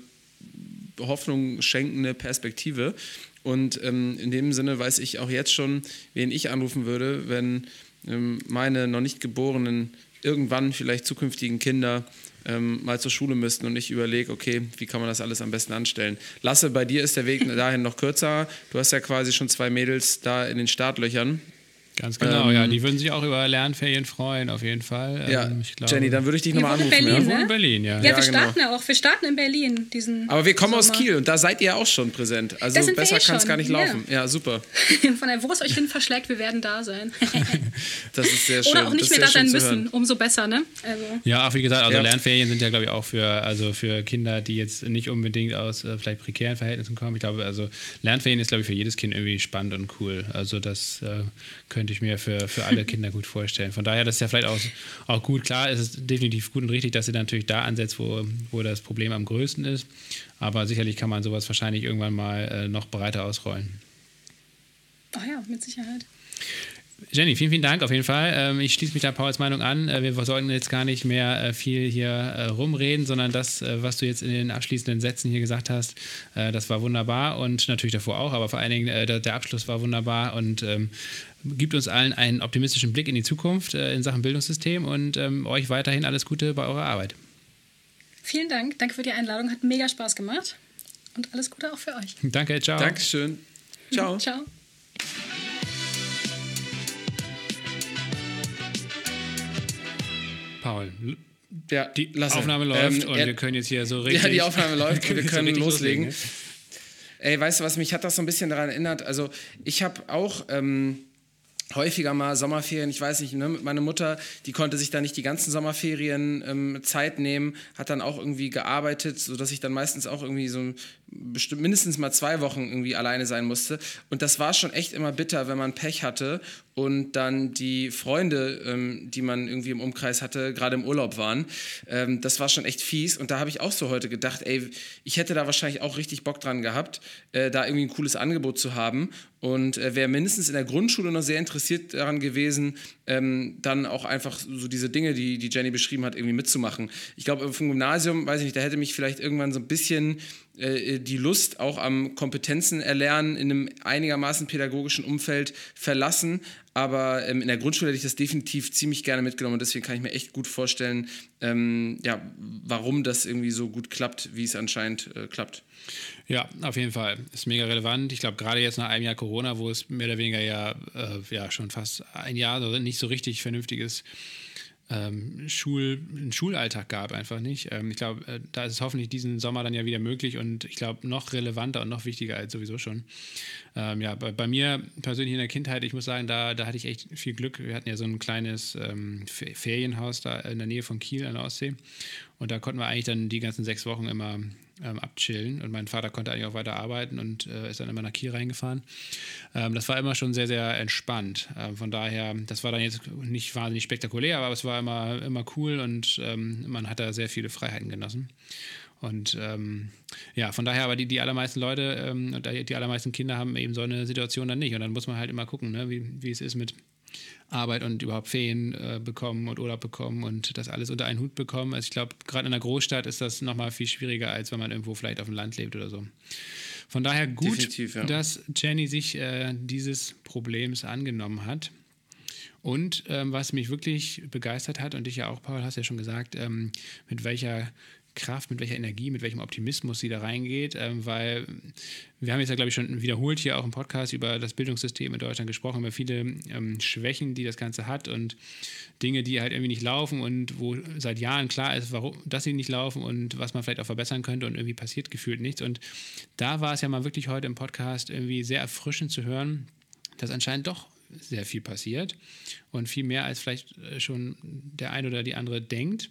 Hoffnung schenkende Perspektive. Und ähm, in dem Sinne weiß ich auch jetzt schon, wen ich anrufen würde, wenn ähm, meine noch nicht geborenen, irgendwann vielleicht zukünftigen Kinder ähm, mal zur Schule müssten und ich überlege, okay, wie kann man das alles am besten anstellen. Lasse, bei dir ist der Weg dahin noch kürzer. Du hast ja quasi schon zwei Mädels da in den Startlöchern. Ganz genau, ähm, ja. Die würden sich auch über Lernferien freuen, auf jeden Fall. Ja, ähm, glaube, Jenny, dann würde ich dich nochmal anrufen. Berlin, ja? Ne? in Berlin, ja. Ja, ja wir genau. starten ja auch. Wir starten in Berlin. Diesen Aber wir kommen Sommer. aus Kiel und da seid ihr auch schon präsent. Also besser eh kann es gar nicht laufen. Ja, ja super. Von der, wo es euch hin verschlägt, wir werden da sein. das ist sehr schön. Oder auch nicht mehr da sein müssen, umso besser, ne? Also. Ja, auch wie gesagt, also Lernferien sind ja, glaube ich, auch für, also für Kinder, die jetzt nicht unbedingt aus äh, vielleicht prekären Verhältnissen kommen. Ich glaube, also Lernferien ist, glaube ich, für jedes Kind irgendwie spannend und cool. Also das äh, könnte ich mir für, für alle Kinder gut vorstellen. Von daher, das ist ja vielleicht auch, auch gut. Klar, es ist definitiv gut und richtig, dass ihr natürlich da ansetzt, wo, wo das Problem am größten ist. Aber sicherlich kann man sowas wahrscheinlich irgendwann mal äh, noch breiter ausrollen. Ach ja, mit Sicherheit. Jenny, vielen, vielen Dank auf jeden Fall. Ähm, ich schließe mich da Pauls Meinung an. Äh, wir sollten jetzt gar nicht mehr äh, viel hier äh, rumreden, sondern das, was du jetzt in den abschließenden Sätzen hier gesagt hast, das war wunderbar und natürlich davor auch, aber vor allen Dingen der Abschluss war wunderbar und ähm, gibt uns allen einen optimistischen Blick in die Zukunft in Sachen Bildungssystem und ähm, euch weiterhin alles Gute bei eurer Arbeit. Vielen Dank. Danke für die Einladung. Hat mega Spaß gemacht. Und alles Gute auch für euch. Danke, ciao. Dankeschön. Ciao. ciao. Paul. Ja, die Lasse. Aufnahme läuft ähm, und wir können jetzt hier so richtig. Ja, die Aufnahme läuft und wir können so loslegen. loslegen. Ey, weißt du was, mich hat das so ein bisschen daran erinnert. Also, ich habe auch. Ähm, häufiger mal Sommerferien, ich weiß nicht, ne, meine Mutter, die konnte sich da nicht die ganzen Sommerferien ähm, Zeit nehmen, hat dann auch irgendwie gearbeitet, sodass ich dann meistens auch irgendwie so bestimmt mindestens mal zwei Wochen irgendwie alleine sein musste. Und das war schon echt immer bitter, wenn man Pech hatte und dann die Freunde, ähm, die man irgendwie im Umkreis hatte, gerade im Urlaub waren. Ähm, das war schon echt fies. Und da habe ich auch so heute gedacht, ey, ich hätte da wahrscheinlich auch richtig Bock dran gehabt, äh, da irgendwie ein cooles Angebot zu haben. Und äh, wäre mindestens in der Grundschule noch sehr interessiert daran gewesen, ähm, dann auch einfach so diese Dinge, die, die Jenny beschrieben hat, irgendwie mitzumachen. Ich glaube, vom Gymnasium, weiß ich nicht, da hätte mich vielleicht irgendwann so ein bisschen äh, die Lust auch am Kompetenzen erlernen in einem einigermaßen pädagogischen Umfeld verlassen. Aber ähm, in der Grundschule hätte ich das definitiv ziemlich gerne mitgenommen und deswegen kann ich mir echt gut vorstellen, ähm, ja, warum das irgendwie so gut klappt, wie es anscheinend äh, klappt. Ja, auf jeden Fall. Ist mega relevant. Ich glaube, gerade jetzt nach einem Jahr Corona, wo es mehr oder weniger ja, äh, ja schon fast ein Jahr nicht so richtig vernünftiges ähm, Schul, einen Schulalltag gab, einfach nicht. Ähm, ich glaube, äh, da ist es hoffentlich diesen Sommer dann ja wieder möglich und ich glaube, noch relevanter und noch wichtiger als sowieso schon. Ähm, ja, bei, bei, mir persönlich in der Kindheit, ich muss sagen, da, da hatte ich echt viel Glück. Wir hatten ja so ein kleines ähm, Ferienhaus da in der Nähe von Kiel an der Ostsee und da konnten wir eigentlich dann die ganzen sechs Wochen immer ähm, abchillen. Und mein Vater konnte eigentlich auch weiter arbeiten und äh, ist dann immer nach Kiel reingefahren. Ähm, das war immer schon sehr, sehr entspannt. Ähm, von daher, das war dann jetzt nicht wahnsinnig spektakulär, aber es war immer, immer cool und ähm, man hat da sehr viele Freiheiten genossen. Und ähm, ja, von daher, aber die, die allermeisten Leute, ähm, die allermeisten Kinder haben eben so eine Situation dann nicht. Und dann muss man halt immer gucken, ne, wie, wie es ist mit Arbeit und überhaupt Ferien äh, bekommen und Urlaub bekommen und das alles unter einen Hut bekommen. Also ich glaube, gerade in einer Großstadt ist das nochmal viel schwieriger, als wenn man irgendwo vielleicht auf dem Land lebt oder so. Von daher gut, ja. dass Jenny sich äh, dieses Problems angenommen hat. Und ähm, was mich wirklich begeistert hat, und dich ja auch, Paul, hast ja schon gesagt, ähm, mit welcher Kraft, mit welcher Energie, mit welchem Optimismus sie da reingeht, ähm, weil wir haben jetzt ja, glaube ich, schon wiederholt hier auch im Podcast über das Bildungssystem in Deutschland gesprochen, über viele ähm, Schwächen, die das Ganze hat und Dinge, die halt irgendwie nicht laufen und wo seit Jahren klar ist, warum, dass sie nicht laufen und was man vielleicht auch verbessern könnte und irgendwie passiert gefühlt nichts. Und da war es ja mal wirklich heute im Podcast irgendwie sehr erfrischend zu hören, dass anscheinend doch sehr viel passiert und viel mehr als vielleicht äh, schon der ein oder die andere denkt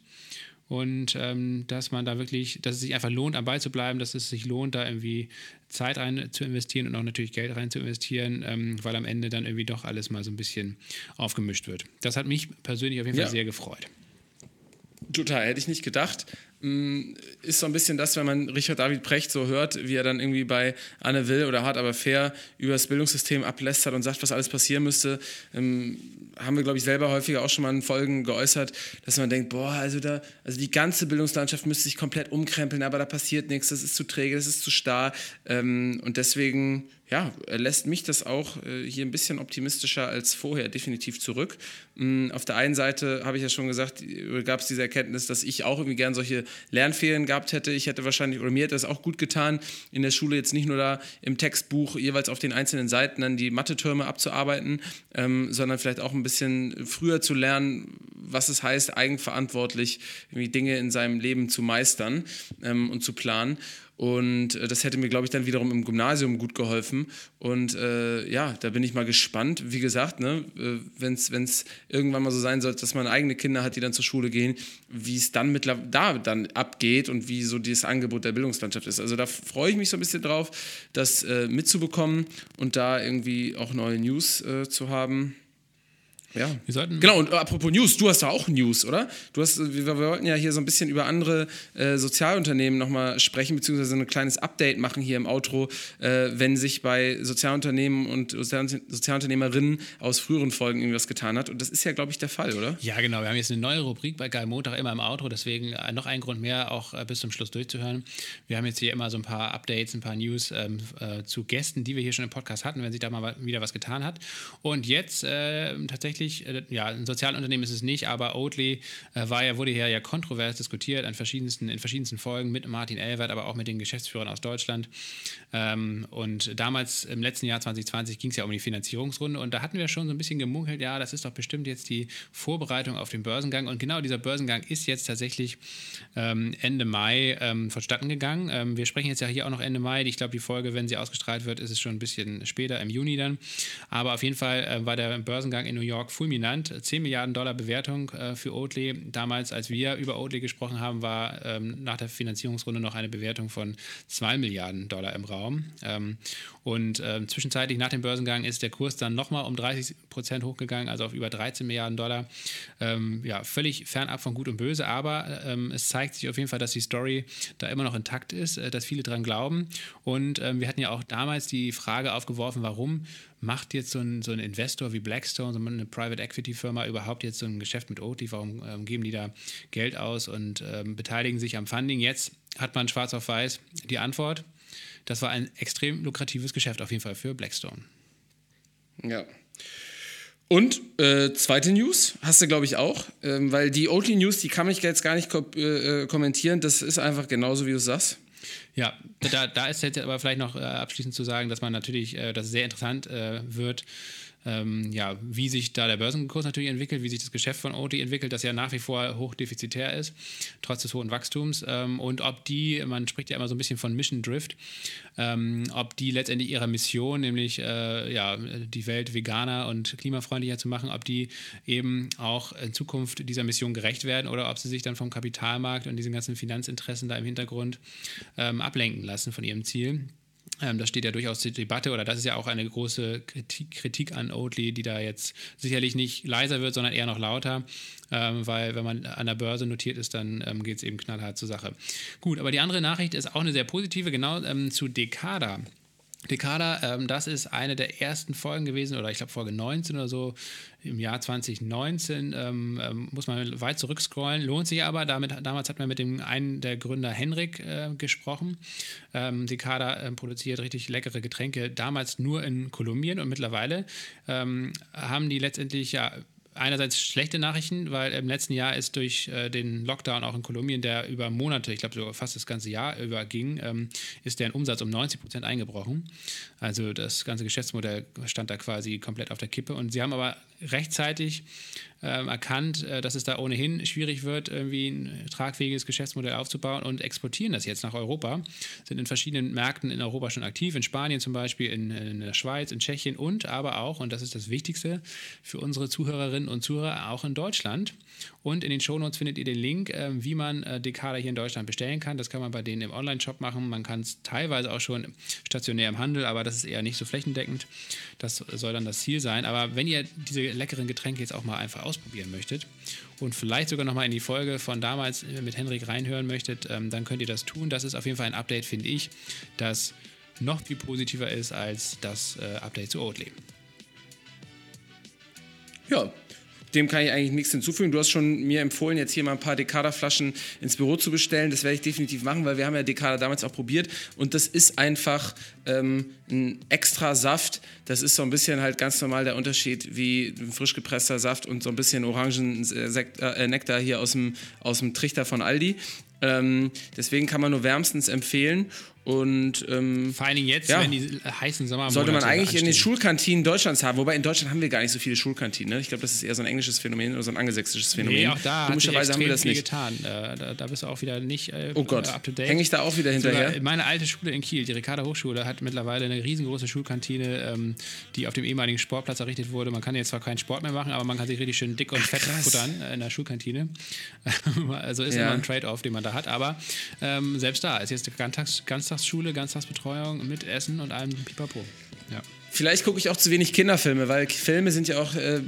und ähm, dass man da wirklich, dass es sich einfach lohnt, am Ball zu bleiben, dass es sich lohnt, da irgendwie Zeit rein zu investieren und auch natürlich Geld rein zu investieren, ähm, weil am Ende dann irgendwie doch alles mal so ein bisschen aufgemischt wird. Das hat mich persönlich auf jeden Fall ja. sehr gefreut. Total, hätte ich nicht gedacht. Mm, ist so ein bisschen das, wenn man Richard David Precht so hört, wie er dann irgendwie bei Anne Will oder Hart aber fair über das Bildungssystem ablästert und sagt, was alles passieren müsste. Ähm, haben wir, glaube ich, selber häufiger auch schon mal in Folgen geäußert, dass man denkt, boah, also da, also die ganze Bildungslandschaft müsste sich komplett umkrempeln, aber da passiert nichts, das ist zu träge, das ist zu starr. Ähm, und deswegen ja, lässt mich das auch äh, hier ein bisschen optimistischer als vorher definitiv zurück. Ähm, auf der einen Seite habe ich ja schon gesagt, gab es diese Erkenntnis, dass ich auch irgendwie gern solche Lernferien gehabt hätte. Ich hätte wahrscheinlich, oder mir hätte das auch gut getan, in der Schule jetzt nicht nur da im Textbuch jeweils auf den einzelnen Seiten dann die Mathe-Türme abzuarbeiten, ähm, sondern vielleicht auch ein bisschen früher zu lernen, was es heißt, eigenverantwortlich Dinge in seinem Leben zu meistern ähm, und zu planen. Und äh, das hätte mir, glaube ich, dann wiederum im Gymnasium gut geholfen. Und äh, ja, da bin ich mal gespannt. Wie gesagt, ne, äh, wenn es irgendwann mal so sein sollte, dass man eigene Kinder hat, die dann zur Schule gehen, wie es dann mit da dann abgeht und wie so dieses Angebot der Bildungslandschaft ist. Also da freue ich mich so ein bisschen drauf, das äh, mitzubekommen und da irgendwie auch neue News äh, zu haben. Ja. Genau, und apropos News, du hast da auch News, oder? Du hast, wir, wir wollten ja hier so ein bisschen über andere äh, Sozialunternehmen nochmal sprechen, beziehungsweise ein kleines Update machen hier im Outro, äh, wenn sich bei Sozialunternehmen und Sozialunternehmerinnen aus früheren Folgen irgendwas getan hat. Und das ist ja, glaube ich, der Fall, oder? Ja, genau. Wir haben jetzt eine neue Rubrik bei Geil Montag immer im Outro, deswegen äh, noch ein Grund mehr, auch äh, bis zum Schluss durchzuhören. Wir haben jetzt hier immer so ein paar Updates, ein paar News ähm, äh, zu Gästen, die wir hier schon im Podcast hatten, wenn sich da mal wieder was getan hat. Und jetzt äh, tatsächlich tatsächlich, äh, ja, ein Sozialunternehmen ist es nicht, aber Oatly äh, war ja, wurde hier ja kontrovers diskutiert an verschiedensten, in verschiedensten Folgen mit Martin Elwert, aber auch mit den Geschäftsführern aus Deutschland. Ähm, und damals im letzten Jahr 2020 ging es ja um die Finanzierungsrunde und da hatten wir schon so ein bisschen gemunkelt, ja, das ist doch bestimmt jetzt die Vorbereitung auf den Börsengang. Und genau dieser Börsengang ist jetzt tatsächlich ähm, Ende Mai ähm, vonstatten gegangen. Ähm, wir sprechen jetzt ja hier auch noch Ende Mai. Ich glaube, die Folge, wenn sie ausgestrahlt wird, ist es schon ein bisschen später, im Juni dann. Aber auf jeden Fall äh, war der Börsengang in New York fulminant. 10 Milliarden Dollar Bewertung äh, für Oatly. Damals, als wir über Oatly gesprochen haben, war ähm, nach der Finanzierungsrunde noch eine Bewertung von 2 Milliarden Dollar im Raum. Ähm, und ähm, zwischenzeitlich nach dem Börsengang ist der Kurs dann nochmal um 30 Prozent hochgegangen, also auf über 13 Milliarden Dollar. Ähm, ja, völlig fernab von Gut und Böse, aber ähm, es zeigt sich auf jeden Fall, dass die Story da immer noch intakt ist, äh, dass viele dran glauben. Und ähm, wir hatten ja auch damals die Frage aufgeworfen, warum macht jetzt so ein, so ein Investor wie Blackstone, so eine Private Equity Firma überhaupt jetzt so ein Geschäft mit Oatly? Warum ähm, geben die da Geld aus und ähm, beteiligen sich am Funding? Jetzt hat man schwarz auf weiß die Antwort. Das war ein extrem lukratives Geschäft auf jeden Fall für Blackstone. Ja. Und äh, zweite News hast du, glaube ich, auch, ähm, weil die Oatly News, die kann ich jetzt gar nicht ko äh, äh kommentieren. Das ist einfach genauso, wie du sagst. Ja, da, da ist jetzt aber vielleicht noch äh, abschließend zu sagen, dass man natürlich, äh, dass es sehr interessant äh, wird, ähm, ja, wie sich da der Börsenkurs natürlich entwickelt, wie sich das Geschäft von OT entwickelt, das ja nach wie vor hochdefizitär ist, trotz des hohen Wachstums. Ähm, und ob die, man spricht ja immer so ein bisschen von Mission Drift, ähm, ob die letztendlich ihrer Mission, nämlich äh, ja, die Welt veganer und klimafreundlicher zu machen, ob die eben auch in Zukunft dieser Mission gerecht werden oder ob sie sich dann vom Kapitalmarkt und diesen ganzen Finanzinteressen da im Hintergrund ähm, ablenken lassen von ihrem Ziel. Ähm, das steht ja durchaus zur Debatte oder das ist ja auch eine große Kritik, Kritik, an Oatly, die da jetzt sicherlich nicht leiser wird, sondern eher noch lauter, ähm, weil wenn man an der Börse notiert ist, dann ähm, geht es eben knallhart zur Sache. Gut, aber die andere Nachricht ist auch eine sehr positive, genau ähm, zu Decada. Dekada, ähm, das ist eine der ersten Folgen gewesen, oder ich glaube Folge 19 oder so im Jahr 2019. Ähm, ähm, muss man weit zurückscrollen, lohnt sich aber. Damit, damals hat man mit dem einen der Gründer Henrik äh, gesprochen. Ähm, Dekada äh, produziert richtig leckere Getränke, damals nur in Kolumbien und mittlerweile ähm, haben die letztendlich ja einerseits schlechte Nachrichten, weil im letzten Jahr ist durch äh, den Lockdown auch in Kolumbien, der über Monate, ich glaube sogar fast das ganze Jahr über ging, ähm, ist deren Umsatz um 90 Prozent eingebrochen. Also das ganze Geschäftsmodell stand da quasi komplett auf der Kippe. Und sie haben aber rechtzeitig ähm, erkannt, äh, dass es da ohnehin schwierig wird, irgendwie ein tragfähiges Geschäftsmodell aufzubauen und exportieren das jetzt nach Europa. Sind in verschiedenen Märkten in Europa schon aktiv, in Spanien zum Beispiel, in, in der Schweiz, in Tschechien und aber auch, und das ist das Wichtigste für unsere Zuhörerinnen und Zuhörer, auch in Deutschland. Und in den Shownotes findet ihr den Link, äh, wie man äh, Dekada hier in Deutschland bestellen kann. Das kann man bei denen im Online-Shop machen. Man kann es teilweise auch schon stationär im Handel, aber das ist eher nicht so flächendeckend. Das soll dann das Ziel sein. Aber wenn ihr diese leckeren Getränke jetzt auch mal einfach ausprobieren möchtet und vielleicht sogar nochmal in die Folge von damals mit Henrik reinhören möchtet, ähm, dann könnt ihr das tun. Das ist auf jeden Fall ein Update, finde ich, das noch viel positiver ist als das äh, Update zu Oatly. Ja, dem kann ich eigentlich nichts hinzufügen. Du hast schon mir empfohlen, jetzt hier mal ein paar Dekada-Flaschen ins Büro zu bestellen. Das werde ich definitiv machen, weil wir haben ja Dekada damals auch probiert. Und das ist einfach ähm, ein extra Saft. Das ist so ein bisschen halt ganz normal der Unterschied wie ein frisch gepresster Saft und so ein bisschen Orangen-Nektar äh, hier aus dem, aus dem Trichter von Aldi. Ähm, deswegen kann man nur wärmstens empfehlen. Und ähm, vor allen Dingen jetzt, ja, wenn die heißen Sommer sollte man eigentlich anstehen. in den Schulkantinen Deutschlands haben. Wobei in Deutschland haben wir gar nicht so viele Schulkantinen. Ne? Ich glaube, das ist eher so ein englisches Phänomen oder so ein angelsächsisches Phänomen. Nee, auch da Komischerweise haben wir das nicht. getan. Äh, da, da, bist du auch wieder nicht äh, oh Gott. up to date. Hänge ich da auch wieder hinterher? Sogar meine alte Schule in Kiel, die Ricarda Hochschule, hat mittlerweile eine riesengroße Schulkantine, ähm, die auf dem ehemaligen Sportplatz errichtet wurde. Man kann jetzt zwar keinen Sport mehr machen, aber man kann sich richtig schön dick und Ach, fett krass. futtern äh, in der Schulkantine. also ist ja. immer ein Trade-off, den man da hat. Aber ähm, selbst da ist jetzt Ganztags Ganztagsschule, Ganztagsbetreuung Betreuung mit Essen und allem Pipapo. Ja. Vielleicht gucke ich auch zu wenig Kinderfilme, weil Filme sind ja auch äh,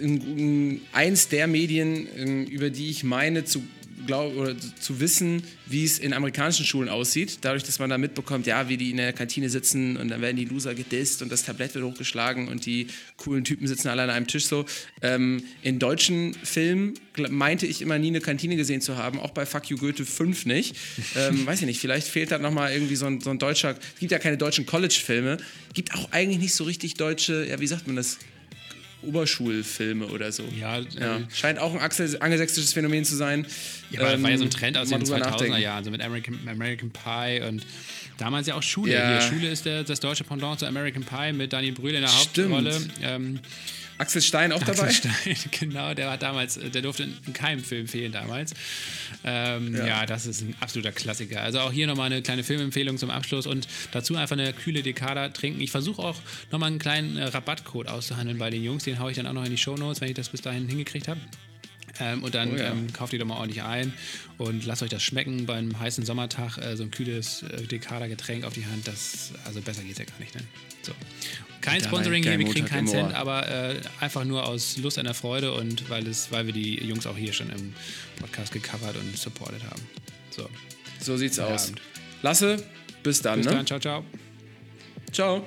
in, in eins der Medien, ähm, über die ich meine zu glaub, zu wissen, wie es in amerikanischen Schulen aussieht. Dadurch, dass man da mitbekommt, ja, wie die in der Kantine sitzen und dann werden die Loser gedisst und das Tablett wird hochgeschlagen und die coolen Typen sitzen alle an einem Tisch so. Ähm, in deutschen Filmen meinte ich immer nie eine Kantine gesehen zu haben, auch bei Fuck You Goethe 5 nicht. Ähm, weiß ich nicht, vielleicht fehlt da nochmal irgendwie so ein, so ein deutscher, es gibt ja keine deutschen College-Filme, gibt auch eigentlich nicht so richtig deutsche, ja, wie sagt man das? Oberschulfilme oder so. Ja, ja. Äh, scheint auch ein angelsächsisches Phänomen zu sein. Ja, aber ähm, war ja so ein ähm, Trend aus den 2000er Jahren, so mit American, American Pie und damals ja auch Schule. Ja. Hier, Schule ist der, das deutsche Pendant zu American Pie mit Daniel Brühl in der Hauptrolle. Ähm, Axel Stein auch dabei? Axel Stein, genau, der war damals, der durfte in keinem Film fehlen damals. Ähm, ja. ja. das ist ein absoluter Klassiker. Also auch hier nochmal eine kleine Filmempfehlung zum Abschluss und dazu einfach eine kühle Dekada trinken. Ich versuche auch nochmal einen kleinen äh, Rabattcode auszuhandeln bei den Jungs. Den haue ich dann auch noch in die Shownotes, wenn ich das bis dahin hingekriegt habe. Ähm, und dann oh ja. ähm, kauft ihr doch mal ordentlich ein und lasst euch das schmecken beim heißen Sommertag. Äh, so ein kühles äh, Dekada-Getränk auf die Hand, das, also besser geht es ja gar nicht. Ne? So. Kein Sponsoring hier, wir kriegen keinen Cent, aber äh, einfach nur aus Lust an der Freude und weil, es, weil wir die Jungs auch hier schon im Podcast gecovert und supported haben. So, so sieht's aus. Abend. Lasse, bis dann. Bis ne? dann, ciao, ciao. Ciao.